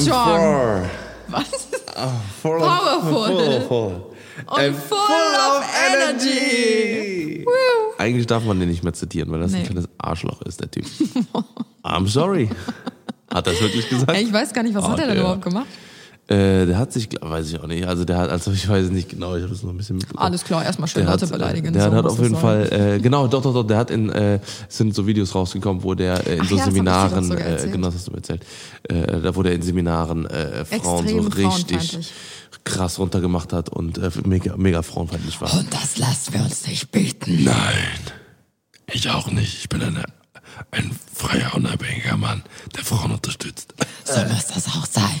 strong. for, Was? for Powerful. full, Und and full of energy. Woo. Eigentlich darf man den nicht mehr zitieren, weil das ein Nee. kleines Arschloch ist, der Typ. I'm sorry. Hat er es wirklich gesagt? Ich weiß gar nicht, was Oh, hat er denn überhaupt gemacht? Äh, der hat sich, weiß ich auch nicht, also der hat, also ich weiß es nicht genau, ich habe das noch ein bisschen mitbekommen. Alles klar, erstmal schön Der Leute hat, äh, beleidigen. Der so hat auf das jeden. Fall, äh, genau, doch, doch, doch, der hat in, äh, es sind so Videos rausgekommen, wo der äh, in Ach so ja, das Seminaren, erzählt. genau, das hast du mir erzählt, äh, da wo der in Seminaren Frauen Extrem so richtig krass runtergemacht hat und mega, mega frauenfeindlich war. Und das lassen wir uns nicht bieten. Nein, ich auch nicht. Ich bin eine, ein freier, unabhängiger Mann, der Frauen unterstützt. So muss das auch sein.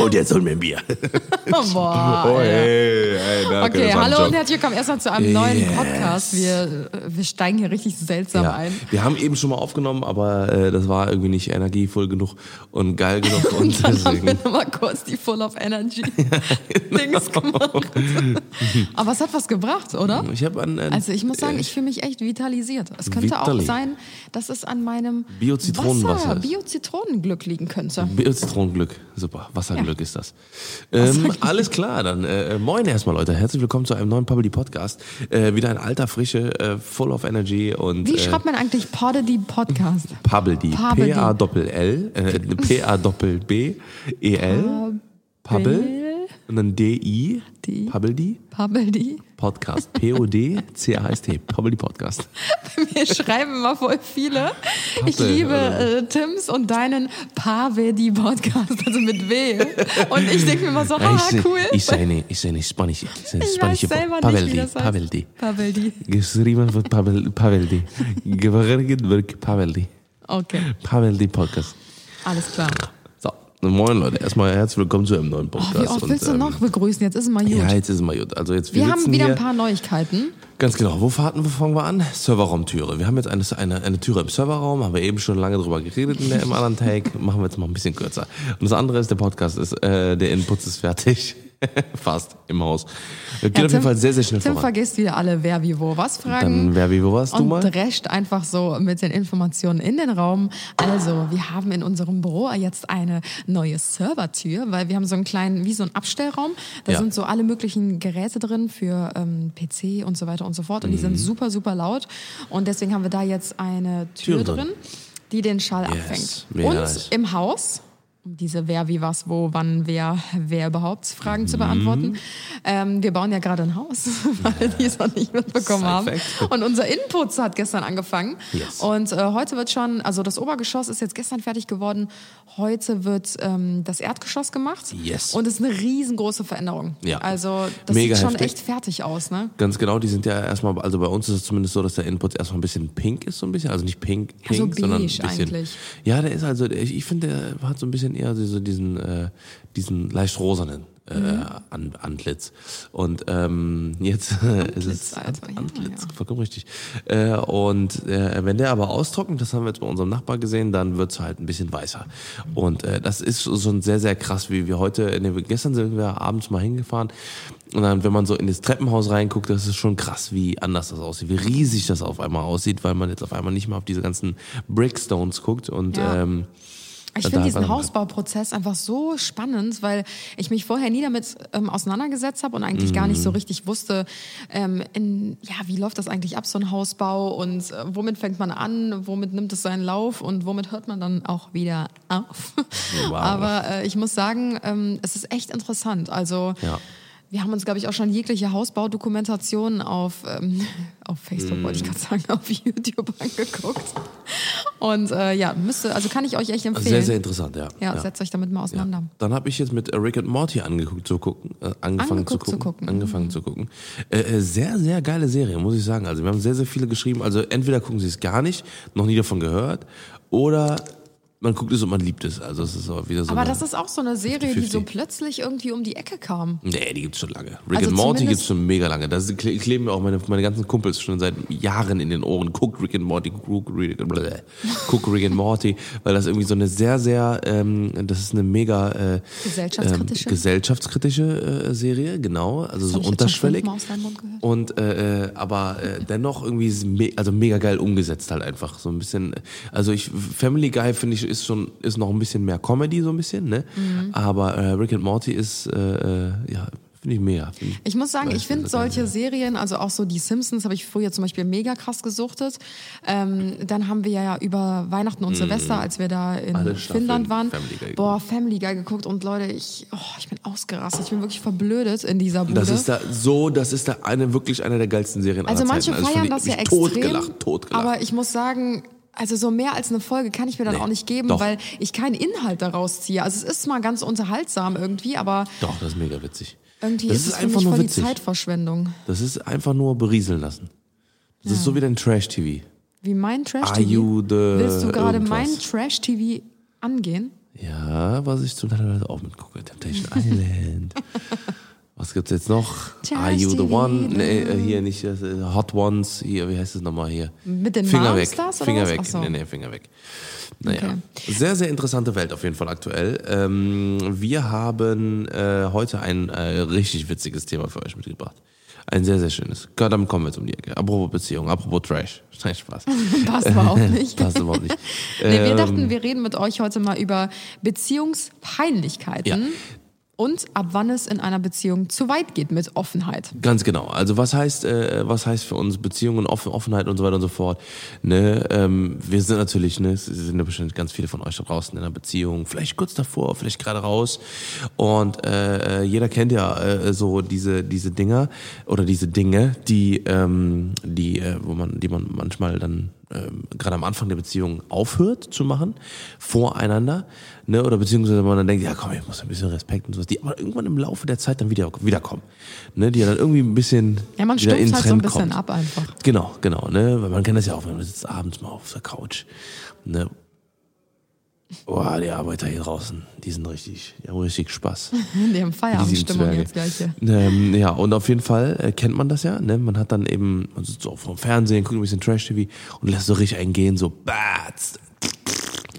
Und jetzt holen wir ein Bier. Boah, Oh, ey. hey, hey, danke, Okay, hallo und herzlich willkommen erstmal zu einem neuen Yes. Podcast. Wir, wir steigen hier richtig seltsam Ja, ein. wir haben eben schon mal aufgenommen, aber äh, das war irgendwie nicht energievoll genug und geil genug. Und, Und dann haben wir deswegen, nochmal kurz die Full of Energy genau. Dings gemacht. Aber es hat was gebracht, oder? ich habe an, an Also ich muss sagen, ich fühle mich echt vitalisiert. Es könnte Vitali. auch sein, dass es an meinem Bio-Zitronenwasser Wasser. Bio-Zitronenglück liegen könnte. Bio-Zitronenglück. Super, Wasserglück ist das. Ähm, alles klar, dann äh, moin erstmal Leute. Herzlich willkommen zu einem neuen Pubbly Podcast. Äh, wieder ein alter, frische, äh, full of energy und Wie äh, schreibt man eigentlich Poddy Podcast? Pubbly. P-A-Doppel-L, äh, P-A-Doppel-B-E-L, Pubble und dann D-I, Die. Pubbly Pubbly? Podcast. P-O-D-C-A-S-T, Pubbly Podcast. Wir schreiben immer voll viele. Ich Pappe, liebe äh, Tims und deinen Pavedi Podcast, also mit W. Und ich denke mir immer so, ich, cool. Ich seine, ich seine Spanisch, ich seine Ich Spanisch, weiß selber nicht, Paveldi, wie das heißt. Paveldi. Pavedi. Geschrieben wird Pavel, Paveldi. Geworgen wird Paveldi. Okay, Paveldi Podcast. alles klar. Moin Leute, erstmal herzlich willkommen zu einem neuen Oh, Podcast. wie oft Und, willst du ähm, noch begrüßen? Jetzt ist es mal gut. Ja, jetzt ist es mal gut. Also jetzt, wir, wir haben wieder ein paar Neuigkeiten. Ganz genau. Wo fahrten wir, fangen wir an? Serverraumtüre. Wir haben jetzt eine, eine, eine Türe im Serverraum, haben wir eben schon lange drüber geredet in der, im anderen Take. Machen wir jetzt mal ein bisschen kürzer. Und das andere ist, der Podcast ist, äh, der Input ist fertig. Fast im Haus. Geht Ja, auf jeden Fall sehr, sehr schnell Tim voran. vergisst wieder alle, wer wie wo was fragen. Dann, wer, wie, wo warst du und mal? drescht einfach so mit den Informationen in den Raum. Also, wir haben in unserem Büro jetzt eine neue Servertür, weil wir haben so einen kleinen, wie so einen Abstellraum. Da Ja. sind so alle möglichen Geräte drin für ähm, PC und so weiter und so fort. Und die Mhm. sind super, super laut. Und deswegen haben wir da jetzt eine Tür Tür drin. drin, die den Schall Yes, abfängt. mega und nice. im Haus um diese Wer, wie, was, wo, wann, wer, wer überhaupt Fragen Mhm. zu beantworten. Ähm, wir bauen ja gerade ein Haus, weil die es noch nicht mitbekommen haben. Und unser Input hat gestern angefangen. Yes. Und äh, heute wird schon, also das Obergeschoss ist jetzt gestern fertig geworden. Heute wird ähm, das Erdgeschoss gemacht. Yes. Und es ist eine riesengroße Veränderung. Ja. Also das Mega sieht schon heftig. echt fertig aus, ne? Ganz genau, die sind ja erstmal, also bei uns ist es zumindest so, dass der Input erstmal ein bisschen pink ist, so ein bisschen. Also nicht pink, pink, so beige sondern ein bisschen. eigentlich. Ja, der ist also, ich, ich finde, der hat so ein bisschen eher so diesen, äh, diesen leicht rosanen äh, Mhm. An, Antlitz. Und ähm, jetzt äh, ist es Alter. Ja, Antlitz, ja. vollkommen richtig. Äh, und äh, wenn der aber austrocknet, das haben wir jetzt bei unserem Nachbar gesehen, dann wird's halt ein bisschen weißer. Und äh, das ist schon sehr, sehr krass, wie wir heute, nee, gestern sind wir abends mal hingefahren und dann, wenn man so in das Treppenhaus reinguckt, das ist schon krass, wie anders das aussieht, wie riesig das auf einmal aussieht, weil man jetzt auf einmal nicht mehr auf diese ganzen Brickstones guckt und Ja. ähm, Ich finde diesen Hausbauprozess einfach so spannend, weil ich mich vorher nie damit ähm, auseinandergesetzt habe und eigentlich gar nicht Mhm. so richtig wusste, ähm, in, ja, wie läuft das eigentlich ab, so ein Hausbau und äh, womit fängt man an, womit nimmt es seinen Lauf und womit hört man dann auch wieder auf. Wow. Aber äh, ich muss sagen, ähm, es ist echt interessant. Also Ja. Wir haben uns, glaube ich, auch schon jegliche Hausbaudokumentationen auf, ähm, auf Facebook, wollte ich gerade sagen, auf YouTube angeguckt. Und äh, ja, müsste, also kann ich euch echt empfehlen. sehr, sehr interessant, ja. Ja, setzt euch damit mal auseinander. Dann habe ich jetzt mit Rick and Morty angeguckt zu gucken, äh, angefangen Angeguckt zu zu gucken, gucken. angefangen zu gucken. Äh, äh, sehr, sehr geile Serie, muss ich sagen. Also wir haben sehr, sehr viele geschrieben. Also entweder gucken sie es gar nicht, noch nie davon gehört, oder man guckt es und man liebt es. Also es ist auch wieder so. Aber eine, das ist auch so eine Serie, die so 50-50. plötzlich irgendwie um die Ecke kam. Nee, die gibt's schon lange. Rick Also and Morty gibt's schon mega lange. Da kle- kleben mir auch meine, meine ganzen Kumpels schon seit Jahren in den Ohren. Guck Rick and Morty, guck Rick, guck Rick and Morty, weil das irgendwie so eine sehr, sehr, ähm, das ist eine mega äh, Gesellschaftskritische? ähm, gesellschaftskritische äh, Serie, genau. Also so unterschwellig. Und äh, äh, aber äh, dennoch irgendwie me also mega geil umgesetzt halt einfach so ein bisschen. Also ich Family Guy finde ich ist schon ist noch ein bisschen mehr Comedy so ein bisschen, ne? Mhm. Aber äh, Rick and Morty ist äh, äh, ja finde ich mega. Find Ich muss sagen, ich finde solche Serien, also auch so die Simpsons, habe ich früher zum Beispiel mega krass gesuchtet. Ähm, dann haben wir ja über Weihnachten und Silvester, als wir da in Finnland waren, Family Guy boah, Family Guy geguckt und Leute, ich, oh, ich bin ausgerastet, ich bin wirklich verblödet in dieser Bude. Das ist da so, das ist da eine wirklich eine der geilsten Serien also manche Zeiten. feiern ich das ja extrem, Totgelacht, totgelacht. aber ich muss sagen, also so mehr als eine Folge kann ich mir dann Nee, auch nicht geben, doch. weil ich keinen Inhalt daraus ziehe. Also es ist mal ganz unterhaltsam irgendwie, aber Doch, das ist mega witzig. irgendwie das ist es für einfach nur voll witzig. die Zeitverschwendung. Das ist einfach nur berieseln lassen. Das ist so wie dein Trash TV. Wie mein Trash-TV. Willst du gerade mein Trash-TV angehen? Ja, was ich zum Teil auch mitgucke. Temptation Island. Was gibt's jetzt noch? Just Are you the one? Nee, äh, hier nicht äh, Hot Ones. Hier, wie heißt es nochmal hier? Mit den Finger weg. Malmstars oder Finger was? weg. So. Nee, nee, Finger weg. Naja. Okay. Sehr, sehr interessante Welt auf jeden Fall aktuell. Ähm, wir haben äh, heute ein äh, richtig witziges Thema für euch mitgebracht. Ein sehr, sehr schönes. Ja, Damit kommen wir jetzt um die Ecke. Apropos Beziehung, apropos Trash. Nein, Spaß. Passt überhaupt nicht. Passt überhaupt nicht. Nee, wir Ähm, dachten, wir reden mit euch heute mal über Beziehungspeinlichkeiten Ja. Und ab wann es in einer Beziehung zu weit geht mit Offenheit. Ganz genau. Also was heißt, äh, was heißt für uns Beziehungen, Offen, Offenheit und so weiter und so fort. Ne, ähm, wir sind natürlich, ne, es sind ja bestimmt ganz viele von euch da draußen in einer Beziehung, vielleicht kurz davor, vielleicht gerade raus. Und äh, äh, jeder kennt ja äh, so diese diese Dinger oder diese Dinge, die ähm, die äh, wo man die man manchmal dann ähm, gerade am Anfang der Beziehung aufhört zu machen voreinander, ne, oder beziehungsweise man dann denkt, ja komm, ich muss ein bisschen Respekt und sowas, die aber irgendwann im Laufe der Zeit dann wieder wiederkommen, ne, die dann irgendwie ein bisschen Ja, man wieder in stumpft den halt so ein Trend bisschen kommt. ab einfach. Genau, genau, ne, weil man kennt das ja auch, wenn man sitzt abends mal auf der Couch, ne, Boah, die Arbeiter hier draußen, die sind richtig, die haben richtig Spaß. Die haben Feierabendstimmung jetzt gleich. Ähm, ja, und auf jeden Fall äh, kennt man das ja. Ne? Man hat dann eben, man sitzt so vom Fernsehen, guckt ein bisschen Trash-TV und lässt so richtig einen gehen, so batz.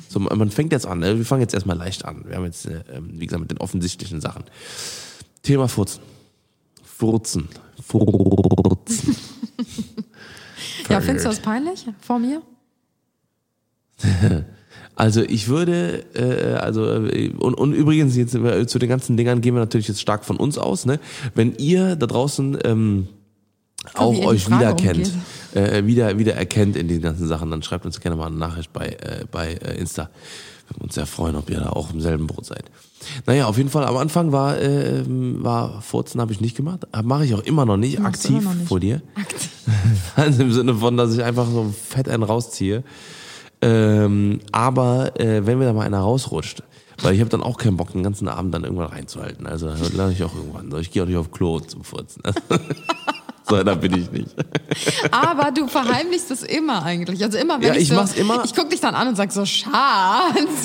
So, man man fängt jetzt an, ne? wir fangen jetzt erstmal leicht an. Wir haben jetzt, äh, ähm, wie gesagt, mit den offensichtlichen Sachen. Thema Furzen. Furzen. Furzen. Ja, findest du das peinlich vor mir? Also ich würde, äh, also äh, und, und übrigens jetzt äh, zu den ganzen Dingern gehen wir natürlich jetzt stark von uns aus. Ne? Wenn ihr da draußen ähm, auch euch wiedererkennt, äh, wieder wieder erkennt in den ganzen Sachen, dann schreibt uns gerne mal eine Nachricht bei äh, bei äh, Insta. Wir würden uns sehr freuen, ob ihr da auch im selben Boot seid. Naja, auf jeden Fall am Anfang war äh, war Furzen habe ich nicht gemacht, mache ich auch immer noch nicht aktiv noch nicht. vor dir. Aktiv. Also im Sinne von, dass ich einfach so fett einen rausziehe. Ähm, aber äh, wenn mir da mal einer rausrutscht, weil ich habe dann auch keinen Bock, den ganzen Abend dann irgendwann reinzuhalten. Also lerne ich auch irgendwann. So, ich gehe auch nicht auf Klo zum Furzen. so, da bin ich nicht. Aber du verheimlichst es immer eigentlich. Also immer, wenn Ja, ich, ich so, mach's immer- Ich guck dich dann an und sag so, Schatz.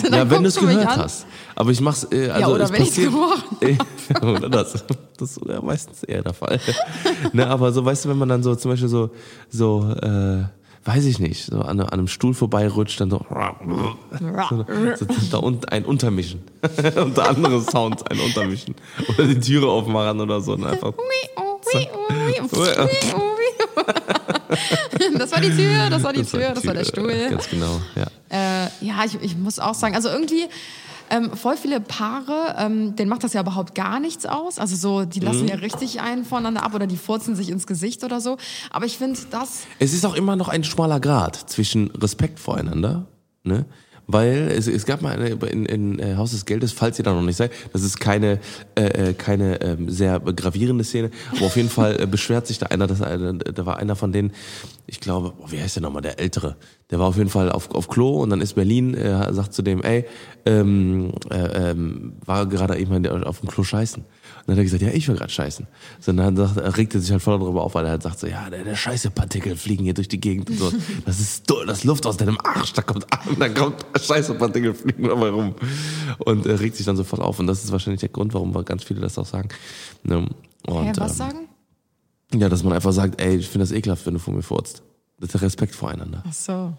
Dann ja, wenn du es gehört an. hast. Aber ich mach's, äh, also oder es wenn passiert- gerochen oder das. Das ist ja meistens eher der Fall. ne, aber so, weißt du, wenn man dann so zum Beispiel so, so, äh, weiß ich nicht, so an, an einem Stuhl vorbeirutscht, dann so, so, da unten ein Untermischen. Unter andere Sounds ein Untermischen. Oder die Türe aufmachen oder so. Und einfach, Das war die Tür, das war die Tür, das war der Tür, Stuhl. Ganz genau, ja. Äh, ja, ich, ich muss auch sagen, also irgendwie ähm, voll viele Paare, ähm, denen macht das ja überhaupt gar nichts aus. Also so, die lassen Mhm. ja richtig einen voneinander ab oder die furzen sich ins Gesicht oder so. Aber ich finde das, Es ist auch immer noch ein schmaler Grad zwischen Respekt voreinander, ne? Weil es, es gab mal eine in, in äh, Haus des Geldes, falls ihr da noch nicht seid, das ist keine äh, äh, keine ähm, sehr gravierende Szene, aber auf jeden Fall äh, beschwert sich da einer, dass einer, da war einer von denen, ich glaube, oh, wie heißt der nochmal, der Ältere, der war auf jeden Fall auf, auf Klo und dann ist Berlin, äh, sagt zu dem, ey, ähm, äh, ähm, war gerade eben auf dem Klo scheißen. Und dann hat er gesagt, ja, ich will gerade scheißen. So, und dann sagt, er regt er sich halt voll darüber auf, weil er halt sagt so, ja, der, der Scheißepartikel fliegen hier durch die Gegend und so. Das ist das ist Luft aus deinem Arsch, da kommt, da kommt Scheißepartikel fliegen dabei rum. Und er regt sich dann sofort auf. Und das ist wahrscheinlich der Grund, warum ganz viele das auch sagen. Ne? Und, Hä, was ähm, sagen? Ja, dass man einfach sagt, ey, ich finde das ekelhaft, wenn du vor mir furzt. Das ist der Respekt voreinander. Ach so.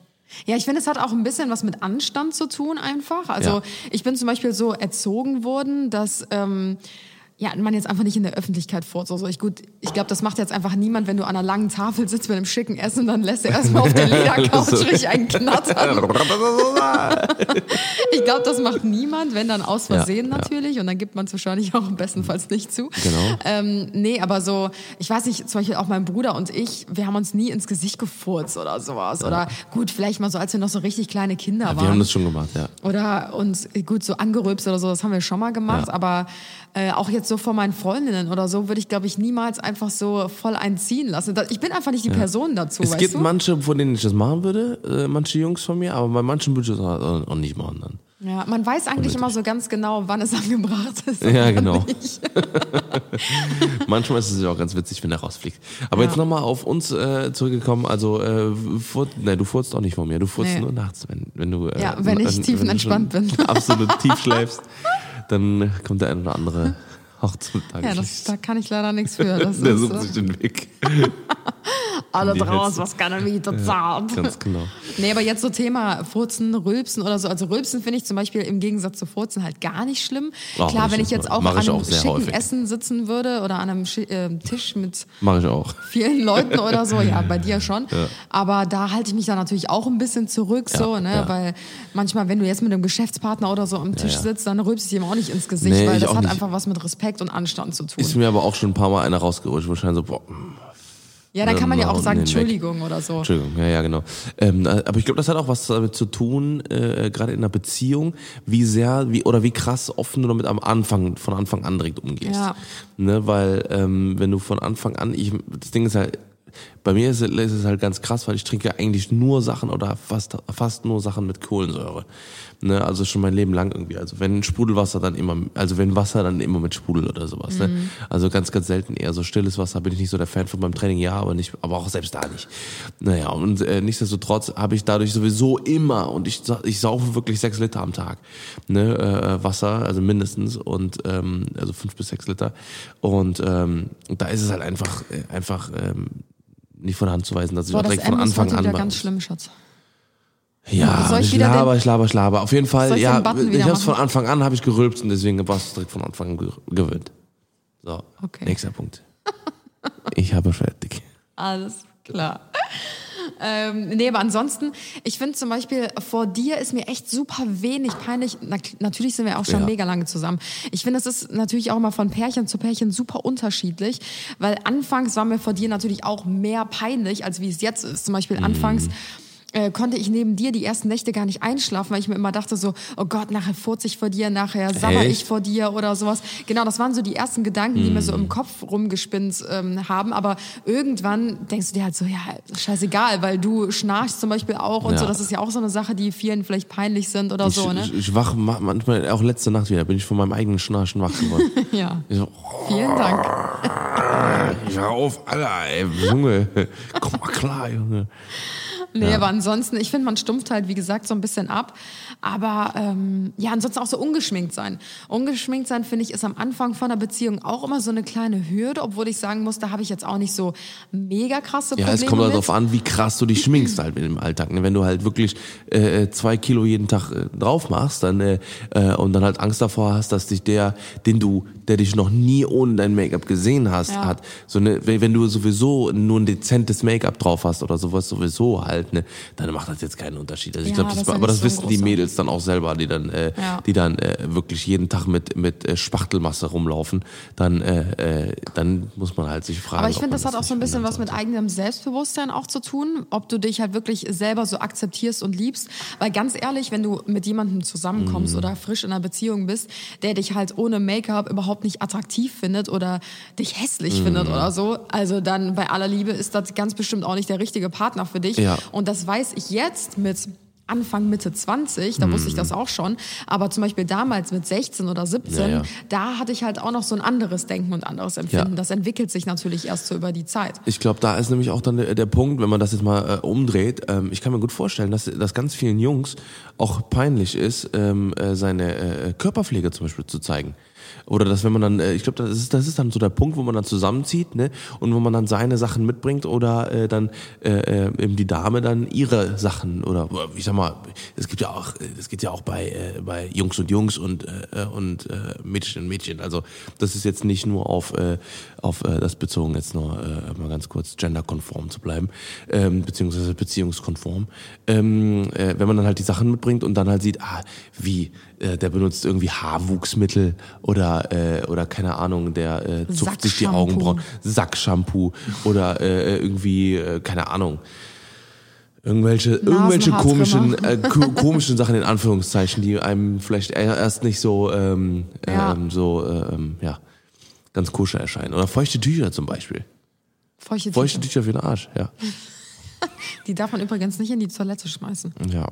Ja, ich finde, es hat auch ein bisschen was mit Anstand zu tun einfach. Also Ja. ich bin zum Beispiel so erzogen worden, dass ähm, ja, man jetzt einfach nicht in der Öffentlichkeit furzt. Also ich, gut, ich glaube, das macht jetzt einfach niemand, wenn du an einer langen Tafel sitzt mit einem schicken Essen, dann lässt er erstmal auf der Ledercouch So. richtig einen knattern. Ich glaube, das macht niemand, wenn dann aus Versehen Ja, ja. natürlich. Und dann gibt man es wahrscheinlich auch bestenfalls nicht zu. Genau. Ähm, nee, aber so, ich weiß nicht, zum Beispiel auch mein Bruder und ich, wir haben uns nie ins Gesicht gefurzt oder sowas. Oder gut, vielleicht mal so, als wir noch so richtig kleine Kinder Wir waren. haben das schon gemacht, ja. Oder uns gut so angerülpst oder so, das haben wir schon mal gemacht. Ja. Aber äh, auch jetzt so vor meinen Freundinnen oder so würde ich, glaube ich, niemals einfach so voll einziehen lassen. Da- Ich bin einfach nicht die Person dazu, Es gibt du? manche, von denen ich das machen würde, äh, manche Jungs von mir, aber bei manchen würde ich das auch auch nicht machen dann. Ja, man weiß eigentlich immer so ganz genau, wann es angebracht ist. Ja, genau. Manchmal ist es ja auch ganz witzig, wenn er rausfliegt. Aber Ja. jetzt nochmal auf uns äh, zurückgekommen. Also, äh, fur, ne, du furzt auch nicht von mir. Du furzt Nee. nur nachts, wenn, wenn du. Äh, Ja, wenn ich tiefenentspannt bin. Absolut tief schläfst, dann kommt der eine oder andere auch zum Ja, Tageslicht. das, da kann ich leider nichts für. Der sucht sich den Weg. alle draus, was kann er wieder zart. Ganz genau. Nee, aber jetzt so Thema Furzen, Rülpsen oder so. Also Rülpsen finde ich zum Beispiel im Gegensatz zu Furzen halt gar nicht schlimm. Auch Klar, nicht wenn ich jetzt auch an einem auch schicken häufig. Essen sitzen würde oder an einem Schi äh, Tisch mit Mache ich auch. vielen Leuten oder so, ja, bei dir schon. Aber da halte ich mich dann natürlich auch ein bisschen zurück, so, Ja, ne, ja. weil manchmal, wenn du jetzt mit einem Geschäftspartner oder so am Tisch ja. sitzt, dann rülpst ich ihm auch nicht ins Gesicht, Nee, weil das hat nicht. einfach was mit Respekt und Anstand zu tun. Ist mir aber auch schon ein paar Mal einer rausgerutscht, wo ich dann so, boah, ja, dann kann man ja auch sagen, nee, weg. Entschuldigung oder so. Entschuldigung, ja, ja, genau. Ähm, äh, aber ich glaube, das hat auch was damit zu tun, äh, gerade in einer Beziehung, wie sehr, wie oder wie krass offen du damit am Anfang, von Anfang an direkt umgehst. Ja. Ne, weil ähm, wenn du von Anfang an, ich, das Ding ist halt, bei mir ist, es- ist es halt ganz krass, weil ich trinke eigentlich nur Sachen oder fast fast nur Sachen mit Kohlensäure. Ne, also schon mein Leben lang irgendwie. Also wenn Sprudelwasser dann immer, also wenn Wasser dann immer mit Sprudel oder sowas. Ne? Also ganz, ganz selten eher so stilles Wasser bin ich nicht so der Fan von beim Training, ja, aber nicht, aber auch selbst da nicht. Naja, und äh, nichtsdestotrotz habe ich dadurch sowieso immer und ich, ich saufe wirklich sechs Liter am Tag. Ne, äh, Wasser, also mindestens und ähm, also fünf bis sechs Liter. Und ähm, da ist es halt einfach, äh, einfach ähm, nicht von Hand zu weisen, dass ich Boah, auch das direkt von M ist Anfang an bei ganz schlimm, Schatz. ja, Soll ich ich wieder den- laber, ich laber, ich laber. Auf jeden Fall, ich ja, ich es von? Anfang an habe ich gerülpst und deswegen war es direkt von Anfang an ge- gewöhnt. So, Okay. nächster Punkt. Ich habe fertig. Alles klar. Ähm, nee, aber ansonsten, ich finde zum Beispiel, vor dir ist mir echt super wenig peinlich. Na, natürlich sind wir auch schon Ja. mega lange zusammen. Ich finde, es ist natürlich auch immer von Pärchen zu Pärchen super unterschiedlich, weil anfangs war mir vor dir natürlich auch mehr peinlich, als wie es jetzt ist. Zum Beispiel anfangs äh, konnte ich neben dir die ersten Nächte gar nicht einschlafen, weil ich mir immer dachte so, oh Gott, nachher furze ich vor dir, nachher sabber ich vor dir oder sowas. Genau, das waren so die ersten Gedanken, die mir so im Kopf rumgespinnt ähm, haben. Aber irgendwann denkst du dir halt so, ja, scheißegal, weil du schnarchst zum Beispiel auch und Ja. so. Das ist ja auch so eine Sache, die vielen vielleicht peinlich sind oder Ich, so, ne? ich, ich wach ma- manchmal, auch letzte Nacht wieder, bin ich von meinem eigenen Schnarchen wach geworden. ja, so, vielen Dank. ich hör auf, Alter, ey, Junge, komm mal klar, Junge. Nee, aber ansonsten, ich finde, man stumpft halt, wie gesagt, so ein bisschen ab. Aber ähm, ja, ansonsten auch so ungeschminkt sein. Ungeschminkt sein, finde ich, ist am Anfang von einer Beziehung auch immer so eine kleine Hürde, obwohl ich sagen muss, da habe ich jetzt auch nicht so mega krasse Ja, Probleme es kommt halt darauf an, wie krass du dich schminkst halt im Alltag. ne? Wenn du halt wirklich äh, zwei Kilo jeden Tag äh, drauf machst, dann äh, äh, und dann halt Angst davor hast, dass dich der, den du, der dich noch nie ohne dein Make-up gesehen hast, Ja. hat, so ne, wenn wenn du sowieso nur ein dezentes Make-up drauf hast oder sowas sowieso halt, halt, ne, dann macht das jetzt keinen Unterschied. Also ich Ja, glaube, das, das aber das so wissen die Mädels dann auch selber, die dann, äh, Ja. die dann äh, wirklich jeden Tag mit mit äh, Spachtelmasse rumlaufen. Dann, äh, äh, dann muss man halt sich fragen. Aber ich finde, man das hat auch so ein bisschen was mit eigenem Selbstbewusstsein auch zu tun, ob du dich halt wirklich selber so akzeptierst und liebst. Weil ganz ehrlich, wenn du mit jemandem zusammenkommst Mhm. oder frisch in einer Beziehung bist, der dich halt ohne Make-up überhaupt nicht attraktiv findet oder dich hässlich Mhm. findet oder so, also dann bei aller Liebe ist das ganz bestimmt auch nicht der richtige Partner für dich. Ja. Und das weiß ich jetzt mit Anfang, Mitte 20, da wusste ich das auch schon. Aber zum Beispiel damals mit 16 oder 17, Mhm. Ja, ja. da hatte ich halt auch noch so ein anderes Denken und anderes Empfinden. Ja. Das entwickelt sich natürlich erst so über die Zeit. Ich glaube, da ist nämlich auch dann der, der Punkt, wenn man das jetzt mal äh, umdreht. Ähm, ich kann mir gut vorstellen, dass das ganz vielen Jungs auch peinlich ist, ähm, äh, seine äh, Körperpflege zum Beispiel zu zeigen. Oder dass wenn man dann, äh, ich glaube, das ist, das ist dann so der Punkt, wo man dann zusammenzieht, ne? Und wo man dann seine Sachen mitbringt oder äh, dann äh, äh, eben die Dame dann ihre Sachen oder ich sag mal, es gibt ja auch, es geht ja auch bei äh, bei Jungs und Jungs und äh, und äh, Mädchen und Mädchen. Also das ist jetzt nicht nur auf äh, auf äh, das bezogen jetzt nur äh, mal ganz kurz genderkonform zu bleiben, ähm, beziehungsweise beziehungskonform. Ähm, äh, wenn man dann halt die Sachen mitbringt und dann halt sieht, ah, wie äh, der benutzt irgendwie Haarwuchsmittel oder äh, oder keine Ahnung, der äh, zupft sich die. Augenbrauen, Sackshampoo oder äh, irgendwie äh, keine Ahnung. Irgendwelche, irgendwelche komischen, äh, ko komischen Sachen in Anführungszeichen, die einem vielleicht erst nicht so, ähm, Ja. ähm, so, äh, ähm, ja, ganz koscher erscheinen. Oder feuchte Tücher zum Beispiel. Feuchte Feuchte Tücher. Tücher für den Arsch, ja. Die darf man übrigens nicht in die Toilette schmeißen. Ja.